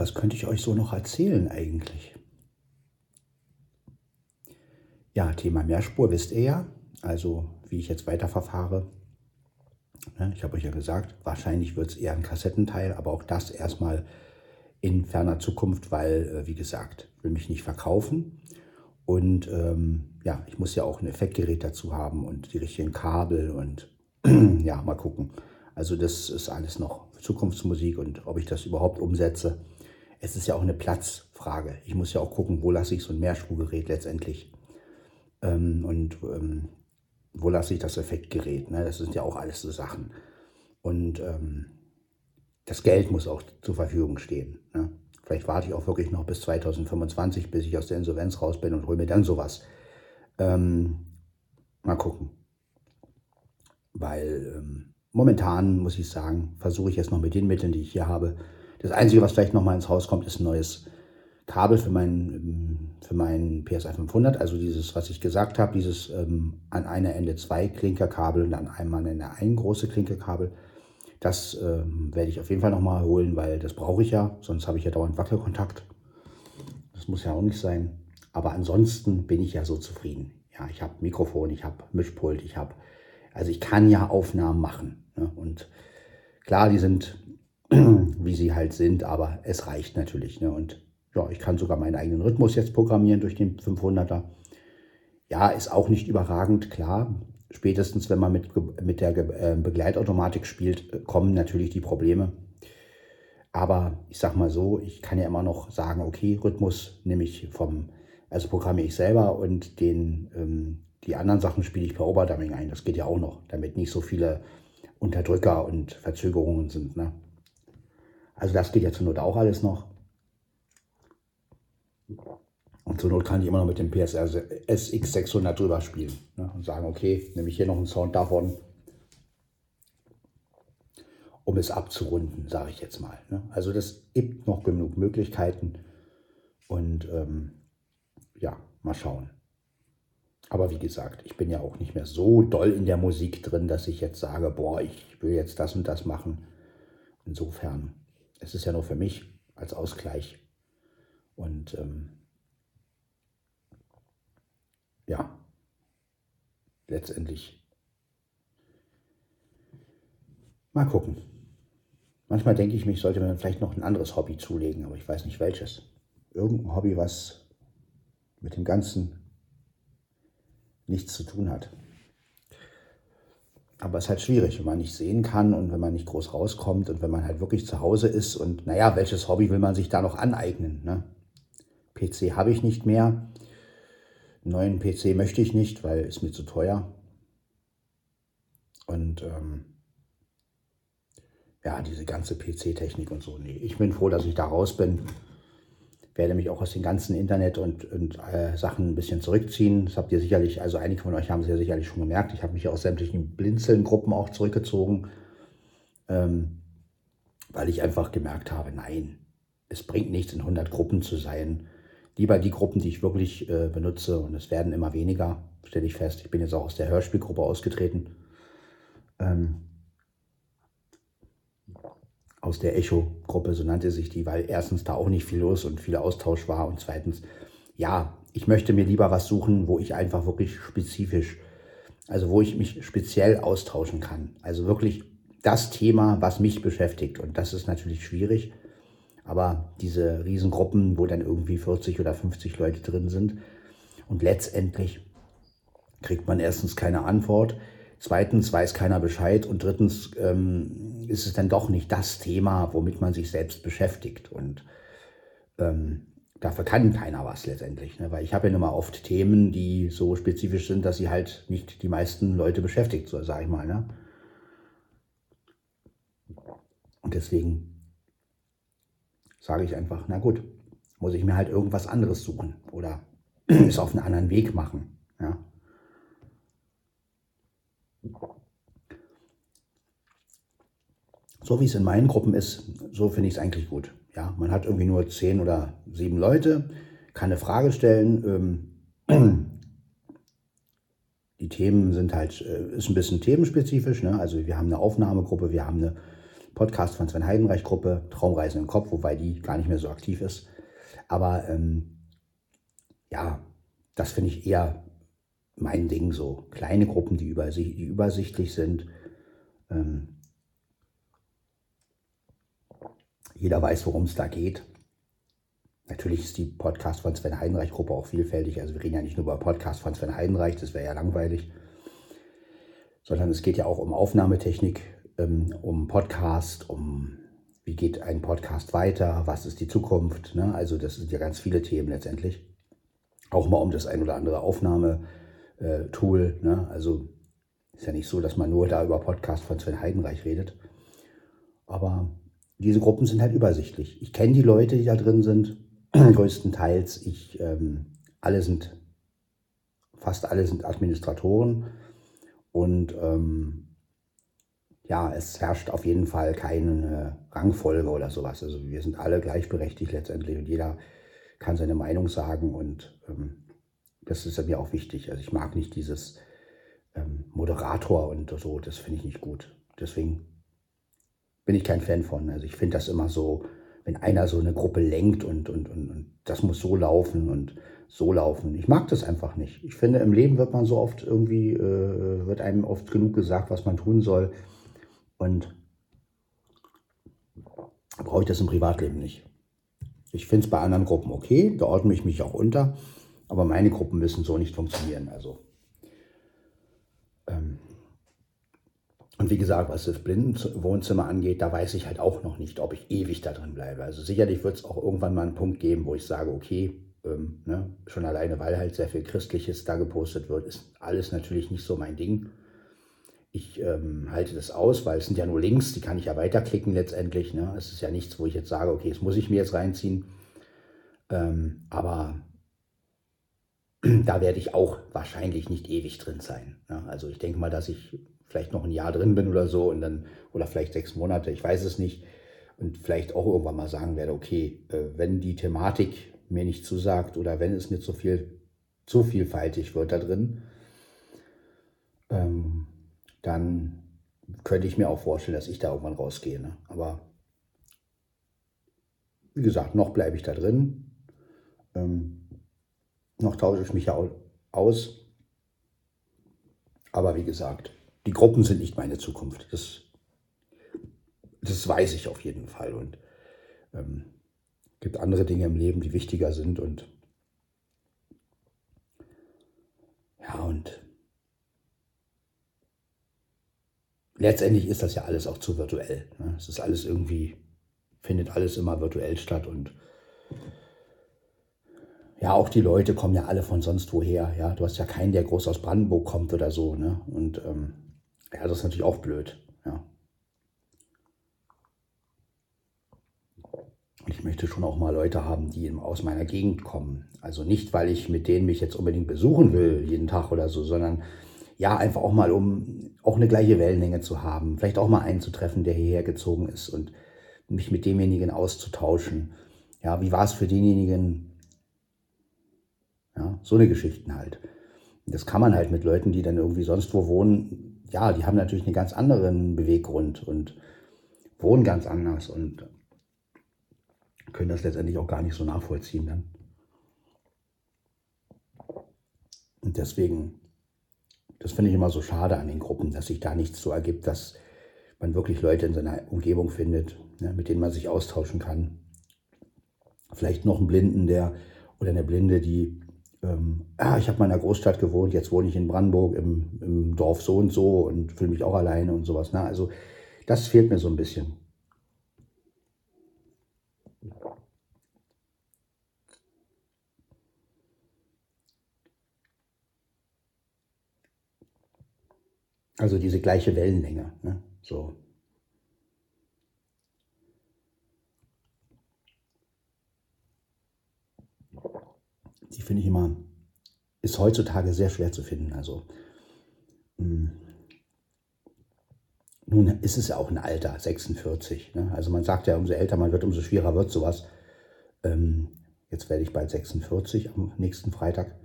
Was könnte ich euch so noch erzählen eigentlich? Ja, Thema Mehrspur wisst ihr ja, also wie ich jetzt weiterverfahre. Ne, ich habe euch ja gesagt, wahrscheinlich wird es eher ein Kassettenteil, aber auch das erstmal in ferner Zukunft, weil, äh, wie gesagt, will mich nicht verkaufen. Und ähm, ja, ich muss ja auch ein Effektgerät dazu haben und die richtigen Kabel und ja, mal gucken. Also das ist alles noch Zukunftsmusik und ob ich das überhaupt umsetze es ist ja auch eine Platzfrage. Ich muss ja auch gucken, wo lasse ich so ein Mehrspurgerät letztendlich ähm, und ähm, wo lasse ich das Effektgerät. Ne? Das sind ja auch alles so Sachen. Und ähm, das Geld muss auch zur Verfügung stehen. Ne? Vielleicht warte ich auch wirklich noch bis 2025, bis ich aus der Insolvenz raus bin und hole mir dann sowas. Ähm, mal gucken. Weil ähm, momentan, muss ich sagen, versuche ich jetzt noch mit den Mitteln, die ich hier habe, das Einzige, was vielleicht nochmal ins Haus kommt, ist ein neues Kabel für meinen für meinen PSI 500. Also dieses, was ich gesagt habe, dieses ähm, an einer Ende zwei Klinkerkabel und an einem Ende ein große Klinkerkabel. Das ähm, werde ich auf jeden Fall nochmal holen, weil das brauche ich ja. Sonst habe ich ja dauernd Wackelkontakt. Das muss ja auch nicht sein. Aber ansonsten bin ich ja so zufrieden. Ja, ich habe Mikrofon, ich habe Mischpult, ich habe, also ich kann ja Aufnahmen machen. Ne? Und klar, die sind wie sie halt sind, aber es reicht natürlich. Ne? Und ja, ich kann sogar meinen eigenen Rhythmus jetzt programmieren durch den 500er. Ja, ist auch nicht überragend, klar. Spätestens, wenn man mit, mit der äh, Begleitautomatik spielt, äh, kommen natürlich die Probleme. Aber ich sag mal so, ich kann ja immer noch sagen, okay, Rhythmus nehme ich vom, also programmiere ich selber und den, ähm, die anderen Sachen spiele ich per Overdubbing ein. Das geht ja auch noch, damit nicht so viele Unterdrücker und Verzögerungen sind. Ne? Also das geht ja zur Not auch alles noch. Und zur Not kann ich immer noch mit dem PSR SX600 drüber spielen ne? und sagen, okay, nehme ich hier noch einen Sound davon, um es abzurunden, sage ich jetzt mal. Ne? Also das gibt noch genug Möglichkeiten und ähm, ja, mal schauen. Aber wie gesagt, ich bin ja auch nicht mehr so doll in der Musik drin, dass ich jetzt sage, boah, ich will jetzt das und das machen. Insofern es ist ja nur für mich als Ausgleich. Und ähm, ja, letztendlich mal gucken. Manchmal denke ich mich, sollte man vielleicht noch ein anderes Hobby zulegen, aber ich weiß nicht welches. Irgendein Hobby, was mit dem Ganzen nichts zu tun hat. Aber es ist halt schwierig, wenn man nicht sehen kann und wenn man nicht groß rauskommt und wenn man halt wirklich zu Hause ist. Und naja, welches Hobby will man sich da noch aneignen? Ne? PC habe ich nicht mehr. Neuen PC möchte ich nicht, weil es mir zu teuer. Und ähm, ja, diese ganze PC-Technik und so. Nee, ich bin froh, dass ich da raus bin werde mich auch aus den ganzen Internet und, und äh, Sachen ein bisschen zurückziehen. Das habt ihr sicherlich, also einige von euch haben es ja sicherlich schon gemerkt. Ich habe mich aus sämtlichen Blinzeln-Gruppen auch zurückgezogen, ähm, weil ich einfach gemerkt habe, nein, es bringt nichts, in 100 Gruppen zu sein. Lieber die Gruppen, die ich wirklich äh, benutze und es werden immer weniger, stelle ich fest. Ich bin jetzt auch aus der Hörspielgruppe ausgetreten. Ähm, aus der Echo-Gruppe, so nannte sich die, weil erstens da auch nicht viel los und viel Austausch war und zweitens, ja, ich möchte mir lieber was suchen, wo ich einfach wirklich spezifisch Also wo ich mich speziell austauschen kann. Also wirklich das Thema, was mich beschäftigt. Und das ist natürlich schwierig. Aber diese Riesengruppen, wo dann irgendwie 40 oder 50 Leute drin sind und letztendlich kriegt man erstens keine Antwort, zweitens weiß keiner Bescheid und drittens ähm, ist es dann doch nicht das Thema, womit man sich selbst beschäftigt. Und ähm, dafür kann keiner was letztendlich. Ne? Weil ich habe ja immer oft Themen, die so spezifisch sind, dass sie halt nicht die meisten Leute beschäftigt, so sage ich mal. Ne? Und deswegen sage ich einfach, na gut, muss ich mir halt irgendwas anderes suchen oder es auf einen anderen Weg machen. Ja? So wie es in meinen Gruppen ist, so finde ich es eigentlich gut. Ja, man hat irgendwie nur zehn oder sieben Leute, kann eine Frage stellen. Ähm, die Themen sind halt, äh, ist ein bisschen themenspezifisch. Ne? Also wir haben eine Aufnahmegruppe, wir haben eine Podcast von Sven Heidenreich Gruppe, Traumreisen im Kopf, wobei die gar nicht mehr so aktiv ist. Aber ähm, ja, das finde ich eher mein Ding so. Kleine Gruppen, die, übersicht, die übersichtlich sind. Ähm, jeder weiß, worum es da geht. Natürlich ist die Podcast von Sven Heidenreich Gruppe auch vielfältig. Also wir reden ja nicht nur über Podcast von Sven Heidenreich, das wäre ja langweilig, sondern es geht ja auch um Aufnahmetechnik, ähm, um Podcast, um wie geht ein Podcast weiter, was ist die Zukunft. Ne? Also das sind ja ganz viele Themen letztendlich. Auch mal um das ein oder andere Aufnahmetool. Ne? Also ist ja nicht so, dass man nur da über Podcast von Sven Heidenreich redet. Aber diese Gruppen sind halt übersichtlich. Ich kenne die Leute, die da drin sind, größtenteils. Ich, ähm, alle sind, fast alle sind Administratoren und ähm, ja, es herrscht auf jeden Fall keine Rangfolge oder sowas. Also wir sind alle gleichberechtigt letztendlich und jeder kann seine Meinung sagen und ähm, das ist mir auch wichtig. Also ich mag nicht dieses ähm, Moderator und so, das finde ich nicht gut. Deswegen bin ich kein Fan von. Also ich finde das immer so, wenn einer so eine Gruppe lenkt und, und, und, und das muss so laufen und so laufen. Ich mag das einfach nicht. Ich finde, im Leben wird man so oft irgendwie, äh, wird einem oft genug gesagt, was man tun soll. Und brauche ich das im Privatleben nicht. Ich finde es bei anderen Gruppen okay, da ordne ich mich auch unter, aber meine Gruppen müssen so nicht funktionieren. Also ähm, und wie gesagt, was das Blindenwohnzimmer angeht, da weiß ich halt auch noch nicht, ob ich ewig da drin bleibe. Also sicherlich wird es auch irgendwann mal einen Punkt geben, wo ich sage, okay, ähm, ne, schon alleine, weil halt sehr viel Christliches da gepostet wird, ist alles natürlich nicht so mein Ding. Ich ähm, halte das aus, weil es sind ja nur Links, die kann ich ja weiterklicken letztendlich. Ne? Es ist ja nichts, wo ich jetzt sage, okay, das muss ich mir jetzt reinziehen. Ähm, aber da werde ich auch wahrscheinlich nicht ewig drin sein. Ne? Also ich denke mal, dass ich vielleicht noch ein Jahr drin bin oder so und dann, oder vielleicht sechs Monate, ich weiß es nicht. Und vielleicht auch irgendwann mal sagen werde, okay, äh, wenn die Thematik mir nicht zusagt oder wenn es mir zu viel, zu vielfältig wird da drin, ähm, dann könnte ich mir auch vorstellen, dass ich da irgendwann rausgehe. Ne? Aber wie gesagt, noch bleibe ich da drin. Ähm, noch tausche ich mich ja aus. Aber wie gesagt, die Gruppen sind nicht meine Zukunft. Das, das weiß ich auf jeden Fall. Und ähm, gibt andere Dinge im Leben, die wichtiger sind. Und ja, und letztendlich ist das ja alles auch zu virtuell. Ne? Es ist alles irgendwie, findet alles immer virtuell statt und ja, auch die Leute kommen ja alle von sonst woher. Ja, du hast ja keinen, der groß aus Brandenburg kommt oder so. Ne? Und ähm, ja, das ist natürlich auch blöd. Ja. Und ich möchte schon auch mal Leute haben, die aus meiner Gegend kommen. Also nicht, weil ich mit denen mich jetzt unbedingt besuchen will, jeden Tag oder so, sondern ja, einfach auch mal, um auch eine gleiche Wellenlänge zu haben. Vielleicht auch mal einen zu treffen, der hierher gezogen ist und mich mit demjenigen auszutauschen. Ja, wie war es für denjenigen? Ja, so eine Geschichten halt. Das kann man halt mit Leuten, die dann irgendwie sonst wo wohnen, ja, die haben natürlich einen ganz anderen Beweggrund und wohnen ganz anders und können das letztendlich auch gar nicht so nachvollziehen dann. Und deswegen, das finde ich immer so schade an den Gruppen, dass sich da nichts so ergibt, dass man wirklich Leute in seiner Umgebung findet, ne, mit denen man sich austauschen kann. Vielleicht noch einen Blinden, der oder eine Blinde, die, ähm, ah, ich habe mal in einer Großstadt gewohnt, jetzt wohne ich in Brandenburg im, im Dorf so und so und fühle mich auch alleine und sowas. Ne? Also das fehlt mir so ein bisschen. Also diese gleiche Wellenlänge. Ne? So. Die finde ich immer, ist heutzutage sehr schwer zu finden. Also mh. Hm. nun ist es ja auch ein Alter, 46. Ne? Also man sagt ja, umso älter man wird, umso schwerer wird sowas. Ähm, jetzt werde ich bald 46 am nächsten Freitag.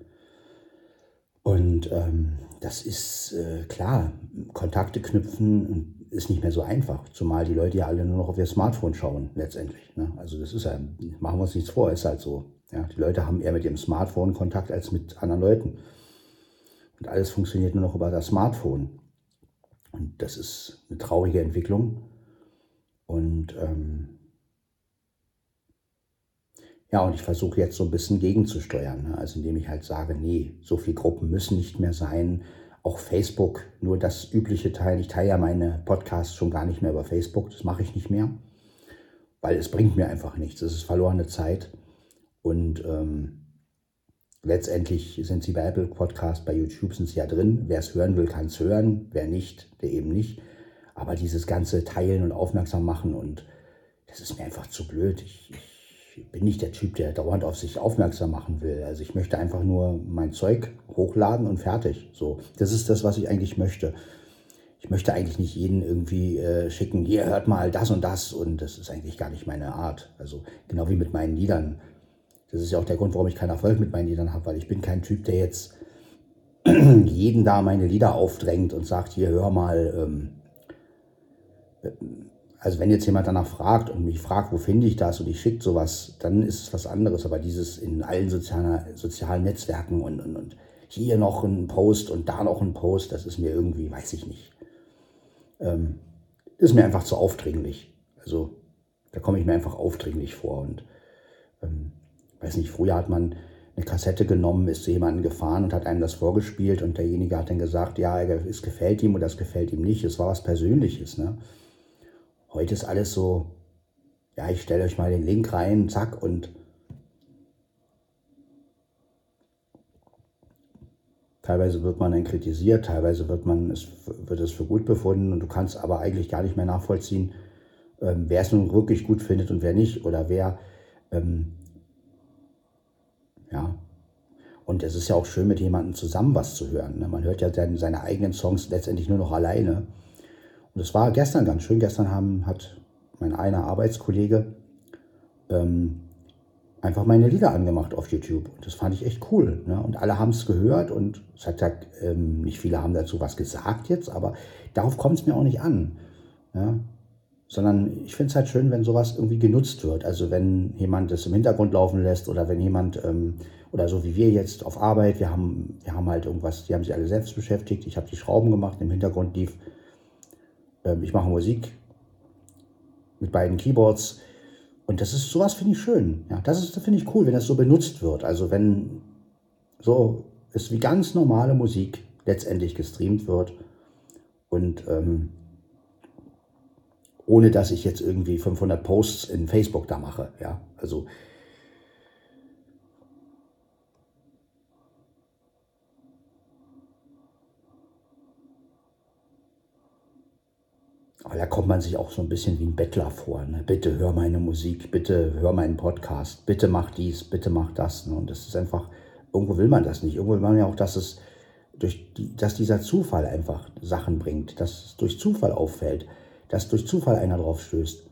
Und ähm, das ist äh, klar, Kontakte knüpfen ist nicht mehr so einfach, zumal die Leute ja alle nur noch auf ihr Smartphone schauen, letztendlich. Ne? Also das ist ja, machen wir uns nichts vor, ist halt so. Ja? Die Leute haben eher mit ihrem Smartphone Kontakt als mit anderen Leuten. Und alles funktioniert nur noch über das Smartphone. Und das ist eine traurige Entwicklung. Und ähm, ja, und ich versuche jetzt so ein bisschen gegenzusteuern. Ne? Also indem ich halt sage, nee, so viele Gruppen müssen nicht mehr sein. Auch Facebook, nur das übliche Teil. Ich teile ja meine Podcasts schon gar nicht mehr über Facebook. Das mache ich nicht mehr, weil es bringt mir einfach nichts. Es ist verlorene Zeit. Und ähm, letztendlich sind sie bei Apple Podcast, bei YouTube sind sie ja drin. Wer es hören will, kann es hören. Wer nicht, der eben nicht. Aber dieses ganze Teilen und Aufmerksam machen und das ist mir einfach zu blöd. Ich, ich bin nicht der Typ, der dauernd auf sich aufmerksam machen will. Also ich möchte einfach nur mein Zeug hochladen und fertig. So, das ist das, was ich eigentlich möchte. Ich möchte eigentlich nicht jeden irgendwie äh, schicken, hier hört mal das und das und das ist eigentlich gar nicht meine Art. Also genau wie mit meinen Liedern. Das ist ja auch der Grund, warum ich keinen Erfolg mit meinen Liedern habe, weil ich bin kein Typ, der jetzt jeden da meine Lieder aufdrängt und sagt, hier hör mal, ähm, also wenn jetzt jemand danach fragt und mich fragt, wo finde ich das und ich schicke sowas, dann ist es was anderes. Aber dieses in allen sozialen, sozialen Netzwerken und, und, und hier noch ein Post und da noch ein Post, das ist mir irgendwie, weiß ich nicht. Ähm, ist mir einfach zu aufdringlich. Also da komme ich mir einfach aufdringlich vor. Und ähm, weiß nicht, früher hat man eine Kassette genommen, ist zu jemandem gefahren und hat einem das vorgespielt und derjenige hat dann gesagt, ja, es gefällt ihm oder das gefällt ihm nicht. Es war was Persönliches. Ne? Heute ist alles so, ja, ich stelle euch mal den Link rein, zack, und teilweise wird man dann kritisiert, teilweise wird, man, es, wird es für gut befunden und du kannst aber eigentlich gar nicht mehr nachvollziehen, ähm, wer es nun wirklich gut findet und wer nicht oder wer, ähm, ja. Und es ist ja auch schön, mit jemandem zusammen was zu hören. Ne? Man hört ja dann seine eigenen Songs letztendlich nur noch alleine. Und es war gestern ganz schön. Gestern haben, hat mein einer Arbeitskollege ähm, einfach meine Lieder angemacht auf YouTube. Und das fand ich echt cool. Ne? Und alle haben es gehört und es hat ähm, nicht viele haben dazu was gesagt jetzt, aber darauf kommt es mir auch nicht an. Ja? Sondern ich finde es halt schön, wenn sowas irgendwie genutzt wird. Also wenn jemand das im Hintergrund laufen lässt oder wenn jemand, ähm, oder so wie wir jetzt auf Arbeit, wir haben, wir haben halt irgendwas, die haben sich alle selbst beschäftigt. Ich habe die Schrauben gemacht, im Hintergrund lief ähm, ich mache Musik mit beiden Keyboards. Und das ist sowas finde ich schön. Ja, das ist finde ich cool, wenn das so benutzt wird. Also wenn so ist wie ganz normale Musik letztendlich gestreamt wird und ähm, ohne dass ich jetzt irgendwie 500 Posts in Facebook da mache. Ja, also Aber da kommt man sich auch so ein bisschen wie ein Bettler vor. Ne? Bitte hör meine Musik, bitte hör meinen Podcast, bitte mach dies, bitte mach das. Ne? Und das ist einfach, irgendwo will man das nicht. Irgendwo will man ja auch, dass es durch die, dass dieser Zufall einfach Sachen bringt, dass es durch Zufall auffällt, dass durch Zufall einer drauf stößt.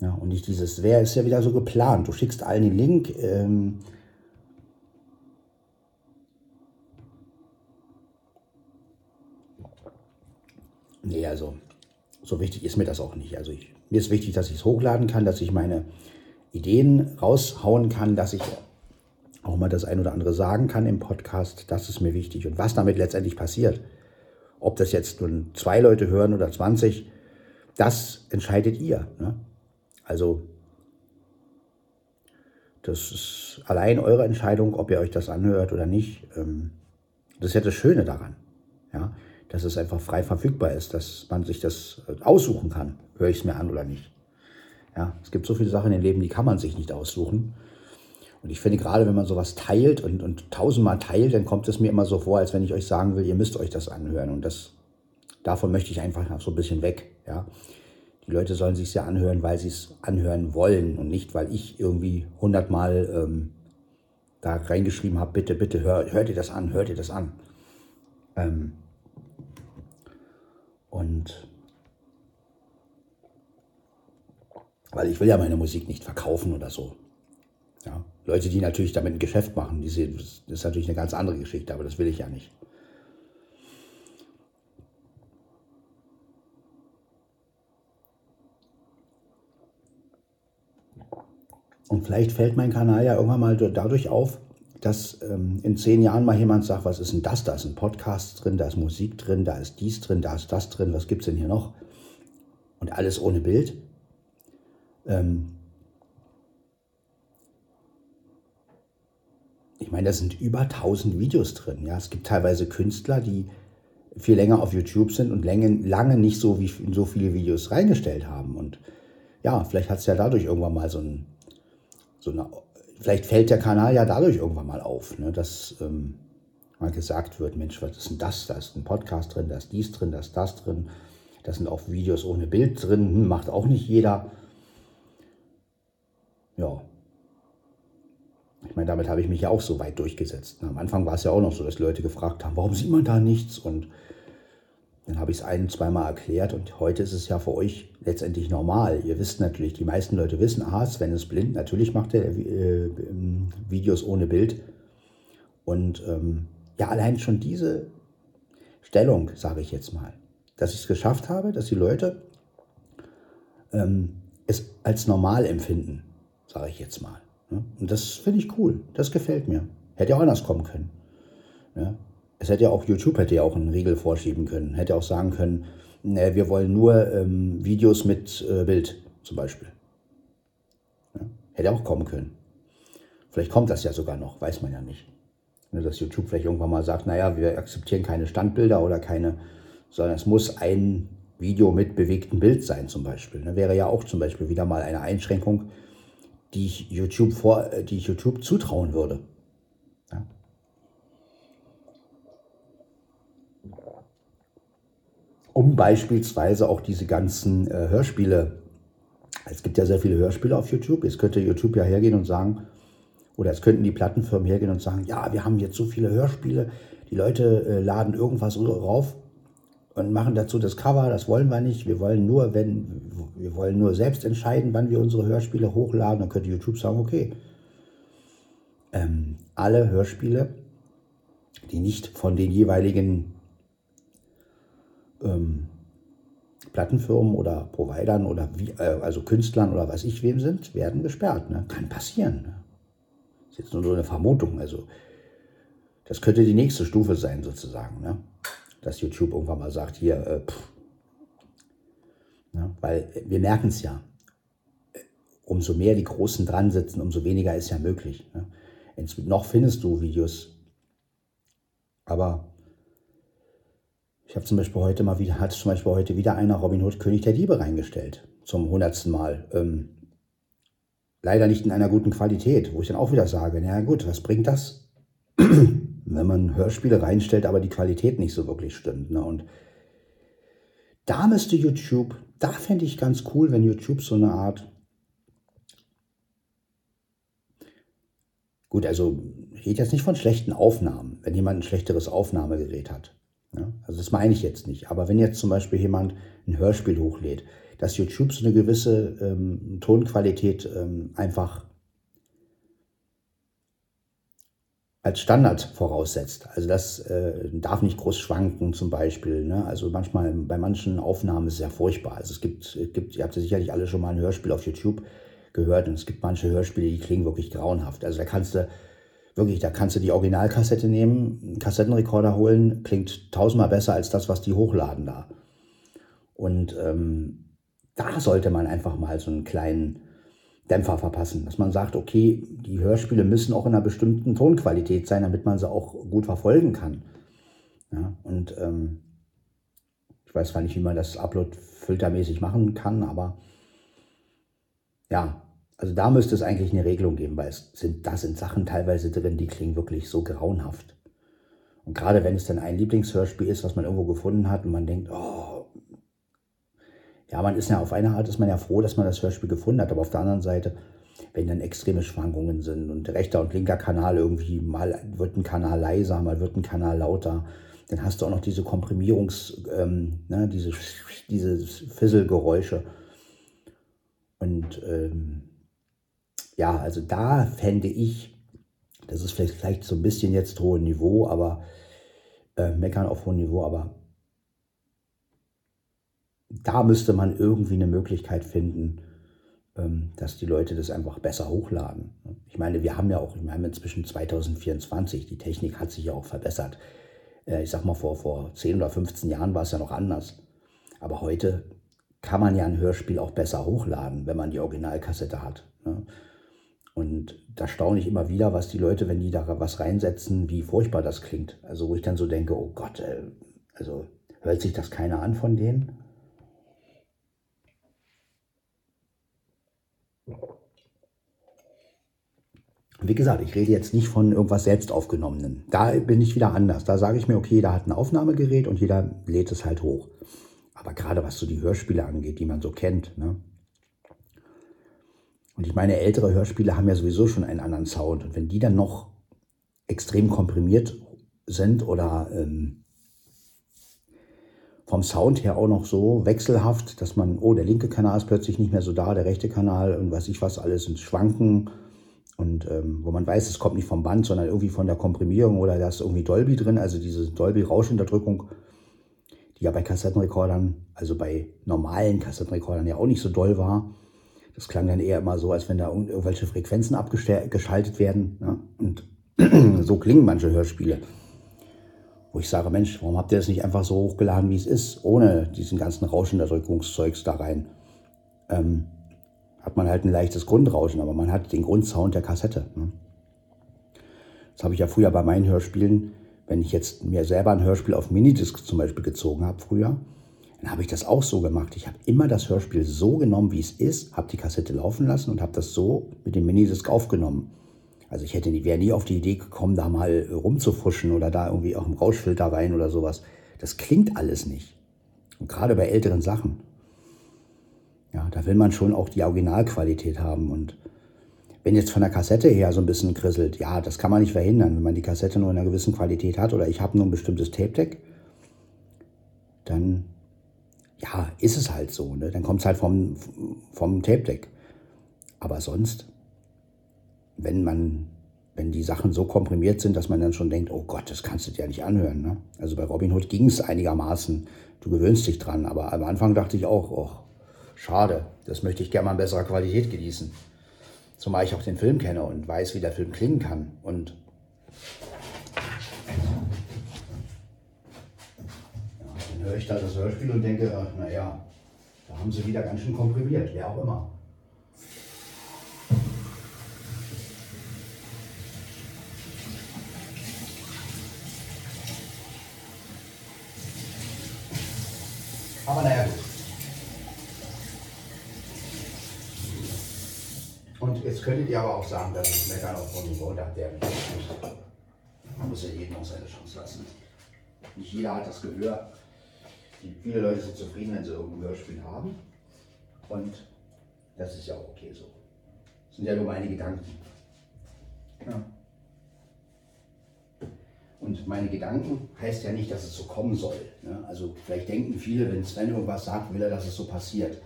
Ja, und nicht dieses, wer ist ja wieder so geplant. Du schickst allen den Link. Ähm, nee, also so wichtig ist mir das auch nicht. Also ich, mir ist wichtig, dass ich es hochladen kann, dass ich meine Ideen raushauen kann, dass ich auch mal das ein oder andere sagen kann im Podcast. Das ist mir wichtig. Und was damit letztendlich passiert, Ob das jetzt nun zwei Leute hören oder 20, das entscheidet ihr. Ne? Also das ist allein eure Entscheidung, ob ihr euch das anhört oder nicht. Ähm, das ist ja das Schöne daran, ja? dass es einfach frei verfügbar ist, dass man sich das äh, aussuchen kann, höre ich es mir an oder nicht. Ja, es gibt so viele Sachen im Leben, die kann man sich nicht aussuchen. Und ich finde gerade, wenn man sowas teilt und, und tausendmal teilt, dann kommt es mir immer so vor, als wenn ich euch sagen will, ihr müsst euch das anhören. Und das, davon möchte ich einfach so ein bisschen weg. Ja. Die Leute sollen sich ja anhören, weil sie es anhören wollen und nicht, weil ich irgendwie hundertmal ähm, da reingeschrieben habe, bitte, bitte, hör, hört ihr das an, hört ihr das an. Ähm, und weil ich will ja meine Musik nicht verkaufen oder so. Ja, Leute, die natürlich damit ein Geschäft machen, die sehen, das ist natürlich eine ganz andere Geschichte, aber das will ich ja nicht. Und vielleicht fällt mein Kanal ja irgendwann mal dadurch auf, dass ähm, in zehn Jahren mal jemand sagt, was ist denn das? Da ist ein Podcast drin, da ist Musik drin, da ist dies drin, da ist das drin, was gibt es denn hier noch? Und alles ohne Bild. Ähm ich meine, da sind über 1000 Videos drin. Ja? Es gibt teilweise Künstler, die viel länger auf YouTube sind und lange, lange nicht so, wie, so viele Videos reingestellt haben. Und ja, vielleicht hat es ja dadurch irgendwann mal so ein, so eine, vielleicht fällt der Kanal ja dadurch irgendwann mal auf, ne? dass ähm, mal gesagt wird, Mensch, was ist denn das? Da ist ein Podcast drin, da ist dies drin, da ist das drin. Da sind auch Videos ohne Bild drin, hm, macht auch nicht jeder ja, ich meine, damit habe ich mich ja auch so weit durchgesetzt. Am Anfang war es ja auch noch so, dass Leute gefragt haben, warum sieht man da nichts? Und dann habe ich es ein, zweimal erklärt und heute ist es ja für euch letztendlich normal. Ihr wisst natürlich, die meisten Leute wissen, ah, Sven ist blind, natürlich macht er äh, Videos ohne Bild. Und ähm, ja, allein schon diese Stellung, sage ich jetzt mal, dass ich es geschafft habe, dass die Leute ähm, es als normal empfinden sage ich jetzt mal. Ne? Und das finde ich cool. Das gefällt mir. Hätte ja auch anders kommen können. Es hätte ja auch, YouTube hätte ja auch einen Riegel vorschieben können. Hätte auch sagen können, wir wollen nur ähm, Videos mit äh, Bild zum Beispiel. Hätte auch kommen können. Vielleicht kommt das ja sogar noch, weiß man ja nicht. Ne, dass YouTube vielleicht irgendwann mal sagt, naja, wir akzeptieren keine Standbilder oder keine, sondern es muss ein Video mit bewegtem Bild sein zum Beispiel. Ne? Wäre ja auch zum Beispiel wieder mal eine Einschränkung, die ich YouTube, vor, äh, die ich YouTube zutrauen würde. Um beispielsweise auch diese ganzen äh, Hörspiele, es gibt ja sehr viele Hörspiele auf YouTube, jetzt könnte YouTube ja hergehen und sagen, oder es könnten die Plattenfirmen hergehen und sagen, ja, wir haben jetzt so viele Hörspiele, die Leute äh, laden irgendwas rauf und machen dazu das Cover. Das wollen wir nicht. Wir wollen nur, wenn wir wollen nur selbst entscheiden, wann wir unsere Hörspiele hochladen. Dann könnte YouTube sagen, okay, ähm, alle Hörspiele, die nicht von den jeweiligen ähm, Plattenfirmen oder Providern oder wie, äh, also Künstlern oder was ich wem sind, werden gesperrt. Ne? Kann passieren. Ne? Ist jetzt nur so eine Vermutung. Also das könnte die nächste Stufe sein sozusagen. Ne? dass YouTube irgendwann mal sagt, hier, äh, ja, weil wir merken es ja, umso mehr die Großen dran sitzen, umso weniger ist ja möglich. Ne? Noch findest du Videos, aber ich habe zum Beispiel heute mal wieder, hat zum Beispiel heute wieder einer Robin Hood König der Diebe reingestellt, zum hundertsten Mal. Ähm, leider nicht in einer guten Qualität, wo ich dann auch wieder sage, na gut, was bringt das? wenn man Hörspiele reinstellt, aber die Qualität nicht so wirklich stimmt. Ne? Und da müsste YouTube, da fände ich ganz cool, wenn YouTube so eine Art, gut, also ich rede jetzt nicht von schlechten Aufnahmen, wenn jemand ein schlechteres Aufnahmegerät hat. Ja? Also das meine ich jetzt nicht. Aber wenn jetzt zum Beispiel jemand ein Hörspiel hochlädt, dass YouTube so eine gewisse ähm, Tonqualität ähm, einfach als Standard voraussetzt. Also das äh, darf nicht groß schwanken zum Beispiel. Ne? Also manchmal bei manchen Aufnahmen ist es ja furchtbar. Also es gibt, es gibt, ihr habt ja sicherlich alle schon mal ein Hörspiel auf YouTube gehört und es gibt manche Hörspiele, die klingen wirklich grauenhaft. Also da kannst du, wirklich, da kannst du die Originalkassette nehmen, einen Kassettenrekorder holen, klingt tausendmal besser als das, was die hochladen da. Und ähm, da sollte man einfach mal so einen kleinen Dämpfer verpassen, dass man sagt, okay, die Hörspiele müssen auch in einer bestimmten Tonqualität sein, damit man sie auch gut verfolgen kann. Ja, und ähm, ich weiß zwar nicht, wie man das Upload-filtermäßig machen kann, aber ja, also da müsste es eigentlich eine Regelung geben, weil es sind, da sind Sachen teilweise drin, die klingen wirklich so grauenhaft. Und gerade wenn es dann ein Lieblingshörspiel ist, was man irgendwo gefunden hat und man denkt, oh, ja, man ist ja auf eine Art ist man ja froh, dass man das Hörspiel gefunden hat, aber auf der anderen Seite, wenn dann extreme Schwankungen sind und rechter und linker Kanal irgendwie, mal wird ein Kanal leiser, mal wird ein Kanal lauter, dann hast du auch noch diese Komprimierungs, ähm, ne, diese, diese Fisselgeräusche. Und ähm, ja, also da fände ich, das ist vielleicht, vielleicht so ein bisschen jetzt hohes Niveau, aber äh, meckern auf hohem Niveau, aber da müsste man irgendwie eine Möglichkeit finden, ähm, dass die Leute das einfach besser hochladen. Ich meine, wir haben ja auch, wir haben inzwischen 2024, die Technik hat sich ja auch verbessert. Äh, ich sag mal, vor, vor 10 oder 15 Jahren war es ja noch anders. Aber heute kann man ja ein Hörspiel auch besser hochladen, wenn man die Originalkassette hat. Und da staune ich immer wieder, was die Leute, wenn die da was reinsetzen, wie furchtbar das klingt. Also wo ich dann so denke, oh Gott, äh, also hört sich das keiner an von denen? Wie gesagt, ich rede jetzt nicht von irgendwas selbst aufgenommenen. Da bin ich wieder anders. Da sage ich mir, okay, da hat ein Aufnahmegerät und jeder lädt es halt hoch. Aber gerade was so die Hörspiele angeht, die man so kennt. Ne? Und ich meine, ältere Hörspiele haben ja sowieso schon einen anderen Sound. Und wenn die dann noch extrem komprimiert sind oder ähm, vom Sound her auch noch so wechselhaft, dass man, oh, der linke Kanal ist plötzlich nicht mehr so da, der rechte Kanal und weiß ich was alles sind Schwanken und ähm, wo man weiß, es kommt nicht vom Band, sondern irgendwie von der Komprimierung oder da ist irgendwie Dolby drin, also diese Dolby-Rauschunterdrückung, die ja bei Kassettenrekordern, also bei normalen Kassettenrekordern ja auch nicht so doll war. Das klang dann eher immer so, als wenn da irgendwelche Frequenzen abgeschaltet werden. Ne? Und so klingen manche Hörspiele wo ich sage, Mensch, warum habt ihr das nicht einfach so hochgeladen, wie es ist, ohne diesen ganzen Rauschenunterdrückungszeugs da rein? Ähm, hat man halt ein leichtes Grundrauschen, aber man hat den Grundsound der Kassette. Ne? Das habe ich ja früher bei meinen Hörspielen, wenn ich jetzt mir selber ein Hörspiel auf Minidisc zum Beispiel gezogen habe früher, dann habe ich das auch so gemacht. Ich habe immer das Hörspiel so genommen, wie es ist, habe die Kassette laufen lassen und habe das so mit dem Minidisc aufgenommen. Also ich hätte wäre nie auf die Idee gekommen, da mal rumzufuschen oder da irgendwie auch einen Rauschfilter rein oder sowas. Das klingt alles nicht. Und gerade bei älteren Sachen. Ja, da will man schon auch die Originalqualität haben. Und wenn jetzt von der Kassette her so ein bisschen krisselt, ja, das kann man nicht verhindern. Wenn man die Kassette nur in einer gewissen Qualität hat oder ich habe nur ein bestimmtes Tape-Deck, dann ja, ist es halt so. Ne? Dann kommt es halt vom, vom Tape-Deck. Aber sonst wenn man, wenn die Sachen so komprimiert sind, dass man dann schon denkt, oh Gott, das kannst du dir ja nicht anhören. Ne? Also bei Robin Hood ging es einigermaßen, du gewöhnst dich dran, aber am Anfang dachte ich auch, oh, schade, das möchte ich gerne mal in besserer Qualität genießen. Zumal ich auch den Film kenne und weiß, wie der Film klingen kann. Und ja, dann höre ich da das Hörspiel und denke, naja, da haben sie wieder ganz schön komprimiert, wer auch immer. Aber naja, gut. Und jetzt könntet ihr aber auch sagen, dass es Meckern auf Niveau, da der. Man muss ja jedem auch seine Chance lassen. Nicht jeder hat das Gehör. Die, viele Leute sind zufrieden, wenn sie irgendein Hörspiel haben. Und das ist ja auch okay so. Das sind ja nur meine Gedanken. Ja. Und meine Gedanken heißt ja nicht, dass es so kommen soll. Ne? Also vielleicht denken viele, wenn Sven irgendwas sagt, will er, dass es so passiert.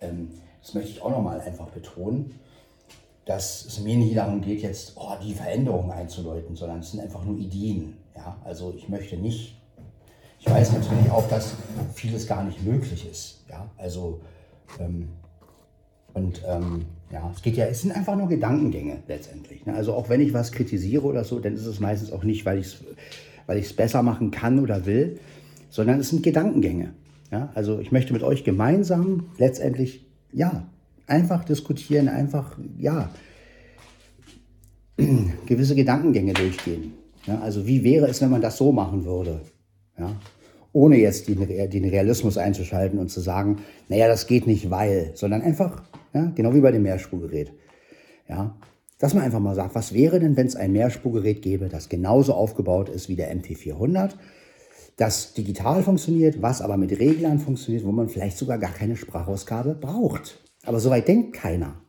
Ähm, das möchte ich auch nochmal einfach betonen, dass es mir nicht darum geht, jetzt oh, die Veränderungen einzuläuten, sondern es sind einfach nur Ideen. Ja? Also ich möchte nicht, ich weiß natürlich auch, dass vieles gar nicht möglich ist. Ja? Also ähm, Und ähm, ja, es geht ja, es sind einfach nur Gedankengänge letztendlich. Ne? Also auch wenn ich was kritisiere oder so, dann ist es meistens auch nicht, weil ich es weil ich's besser machen kann oder will, sondern es sind Gedankengänge. Ja? Also ich möchte mit euch gemeinsam letztendlich, ja, einfach diskutieren, einfach, ja, gewisse Gedankengänge durchgehen. Ja? Also wie wäre es, wenn man das so machen würde? Ja? Ohne jetzt den, den Realismus einzuschalten und zu sagen, naja, das geht nicht, weil, sondern einfach, ja, genau wie bei dem Mehrspurgerät. Ja, dass man einfach mal sagt, was wäre denn, wenn es ein Mehrspurgerät gäbe, das genauso aufgebaut ist wie der MT400, das digital funktioniert, was aber mit Reglern funktioniert, wo man vielleicht sogar gar keine Sprachausgabe braucht. Aber soweit denkt keiner.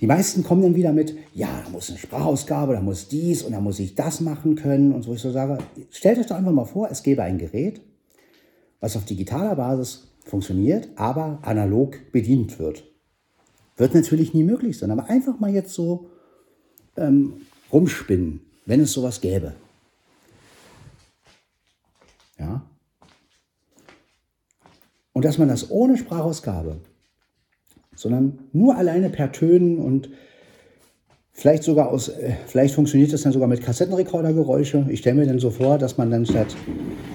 Die meisten kommen dann wieder mit, ja, da muss eine Sprachausgabe, da muss dies und da muss ich das machen können und so. Ich so sage, stellt euch doch einfach mal vor, es gäbe ein Gerät, was auf digitaler Basis funktioniert, aber analog bedient wird. Wird natürlich nie möglich sein, aber einfach mal jetzt so ähm, rumspinnen, wenn es sowas gäbe. Ja. Und dass man das ohne Sprachausgabe, sondern nur alleine per Tönen und vielleicht sogar aus, äh, vielleicht funktioniert das dann sogar mit Kassettenrekordergeräusche. Ich stelle mir dann so vor, dass man dann statt,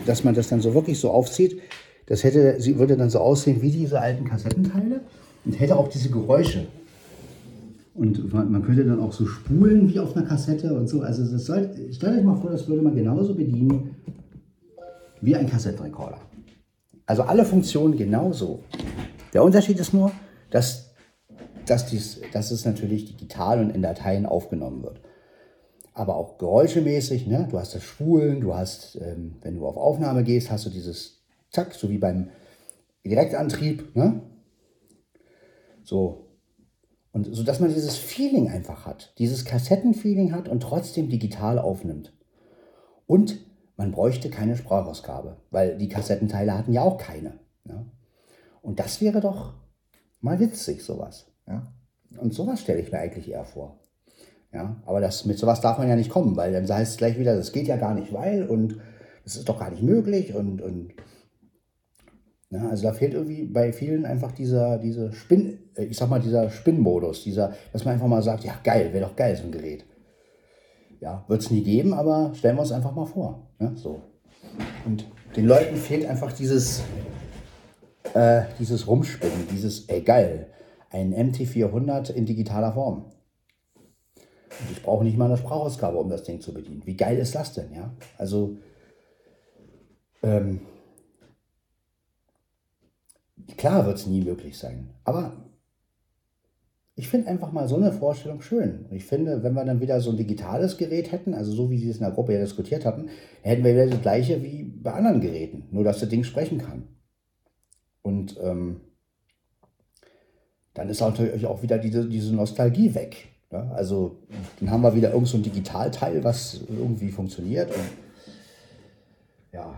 dass man das dann so wirklich so aufzieht, das hätte, sie würde dann so aussehen wie diese alten Kassettenteile und hätte auch diese Geräusche. Und man könnte dann auch so spulen wie auf einer Kassette und so. Also das soll, stellt euch mal vor, das würde man genauso bedienen wie ein Kassettenrekorder. Also alle Funktionen genauso. Der Unterschied ist nur, dass, dass, dies, dass es natürlich digital und in Dateien aufgenommen wird. Aber auch geräuschemäßig, ne? du hast das Spulen, du hast, ähm, wenn du auf Aufnahme gehst, hast du dieses Zack, so wie beim Direktantrieb. Ne? So. Und so, dass man dieses Feeling einfach hat, dieses Kassettenfeeling hat und trotzdem digital aufnimmt. Und man bräuchte keine Sprachausgabe, weil die Kassettenteile hatten ja auch keine. Ja? Und das wäre doch mal witzig, sowas. Ja? Und sowas stelle ich mir eigentlich eher vor. Ja? Aber das, mit sowas darf man ja nicht kommen, weil dann heißt es gleich wieder, das geht ja gar nicht, weil und das ist doch gar nicht möglich und, und ja, also da fehlt irgendwie bei vielen einfach dieser, diese Spinn, äh, ich sag mal, dieser Spinnmodus, dieser, dass man einfach mal sagt, ja geil, wäre doch geil, so ein Gerät. Ja, wird es nie geben, aber stellen wir uns einfach mal vor. Ne? So. Und den Leuten fehlt einfach dieses, äh, dieses Rumspinnen, dieses, ey geil, ein MT400 in digitaler Form. Und ich brauche nicht mal eine Sprachausgabe, um das Ding zu bedienen. Wie geil ist das denn, ja? Also, ähm, klar wird es nie möglich sein, aber ich finde einfach mal so eine Vorstellung schön. Ich finde, wenn wir dann wieder so ein digitales Gerät hätten, also so wie Sie es in der Gruppe ja diskutiert hatten, hätten wir wieder das gleiche wie bei anderen Geräten, nur dass das Ding sprechen kann. Und ähm, dann ist natürlich auch wieder diese, diese Nostalgie weg. Ja? Also dann haben wir wieder irgend so ein Digitalteil, was irgendwie funktioniert. Und ja,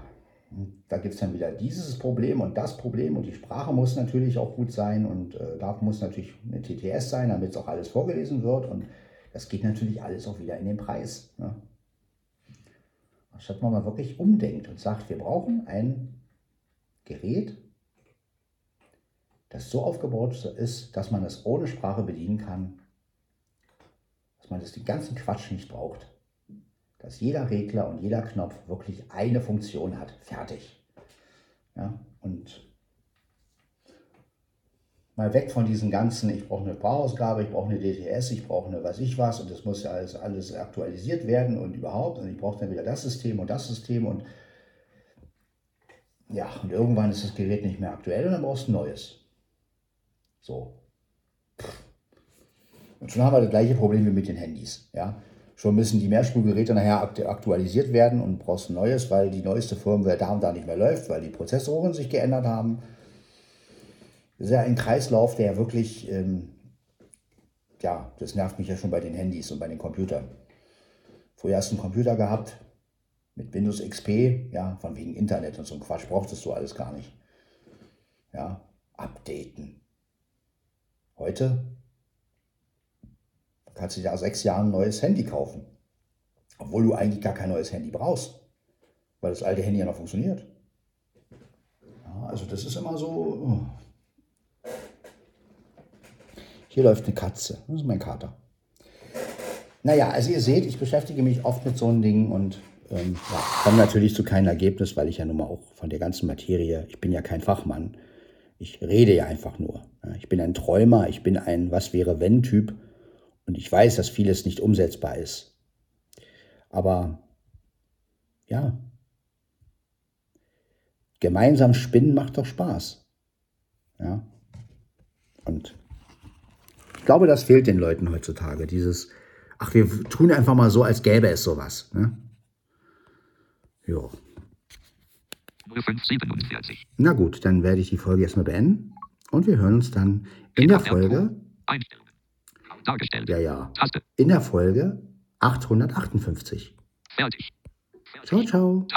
da gibt es dann wieder dieses Problem und das Problem und die Sprache muss natürlich auch gut sein und äh, da muss natürlich eine TTS sein, damit es auch alles vorgelesen wird und das geht natürlich alles auch wieder in den Preis. Ne? Statt man mal wirklich umdenkt und sagt, wir brauchen ein Gerät, das so aufgebaut ist, dass man es ohne Sprache bedienen kann, dass man das den ganzen Quatsch nicht braucht dass jeder Regler und jeder Knopf wirklich eine Funktion hat. Fertig. Ja, und mal weg von diesen ganzen, ich brauche eine Sprachausgabe, ich brauche eine DTS, ich brauche eine weiß ich was und das muss ja alles, alles aktualisiert werden und überhaupt und ich brauche dann wieder das System und das System und ja, und irgendwann ist das Gerät nicht mehr aktuell und dann brauchst du ein neues. So. Und schon haben wir das gleiche Problem wie mit den Handys. Ja? Schon müssen die Mehrspurgeräte nachher aktualisiert werden und brauchst ein neues, weil die neueste Firmware da und da nicht mehr läuft, weil die Prozessoren sich geändert haben. Das ist ja ein Kreislauf, der wirklich, ähm, ja, das nervt mich ja schon bei den Handys und bei den Computern. Vorher hast du einen Computer gehabt mit Windows XP, ja, von wegen Internet und so ein Quatsch brauchtest du alles gar nicht. Ja, updaten. Heute kannst du dir nach sechs Jahren ein neues Handy kaufen. Obwohl du eigentlich gar kein neues Handy brauchst, weil das alte Handy ja noch funktioniert. Ja, also das ist immer so. Oh. Hier läuft eine Katze. Das ist mein Kater. Naja, also ihr seht, ich beschäftige mich oft mit so einem Ding und ähm, ja, komme natürlich zu keinem Ergebnis, weil ich ja nun mal auch von der ganzen Materie, ich bin ja kein Fachmann. Ich rede ja einfach nur. Ich bin ein Träumer, ich bin ein Was wäre wenn Typ und ich weiß, dass vieles nicht umsetzbar ist. Aber ja, gemeinsam spinnen macht doch Spaß. Ja. Und ich glaube, das fehlt den Leuten heutzutage. Dieses, ach, wir tun einfach mal so, als gäbe es sowas. Ne? Ja.
0547.
Na gut, dann werde ich die Folge erstmal beenden. Und wir hören uns dann in der Folge,
Einstellungen. Dargestellt.
ja, ja, in der Folge 858.
Fertig.
Ciao, ciao.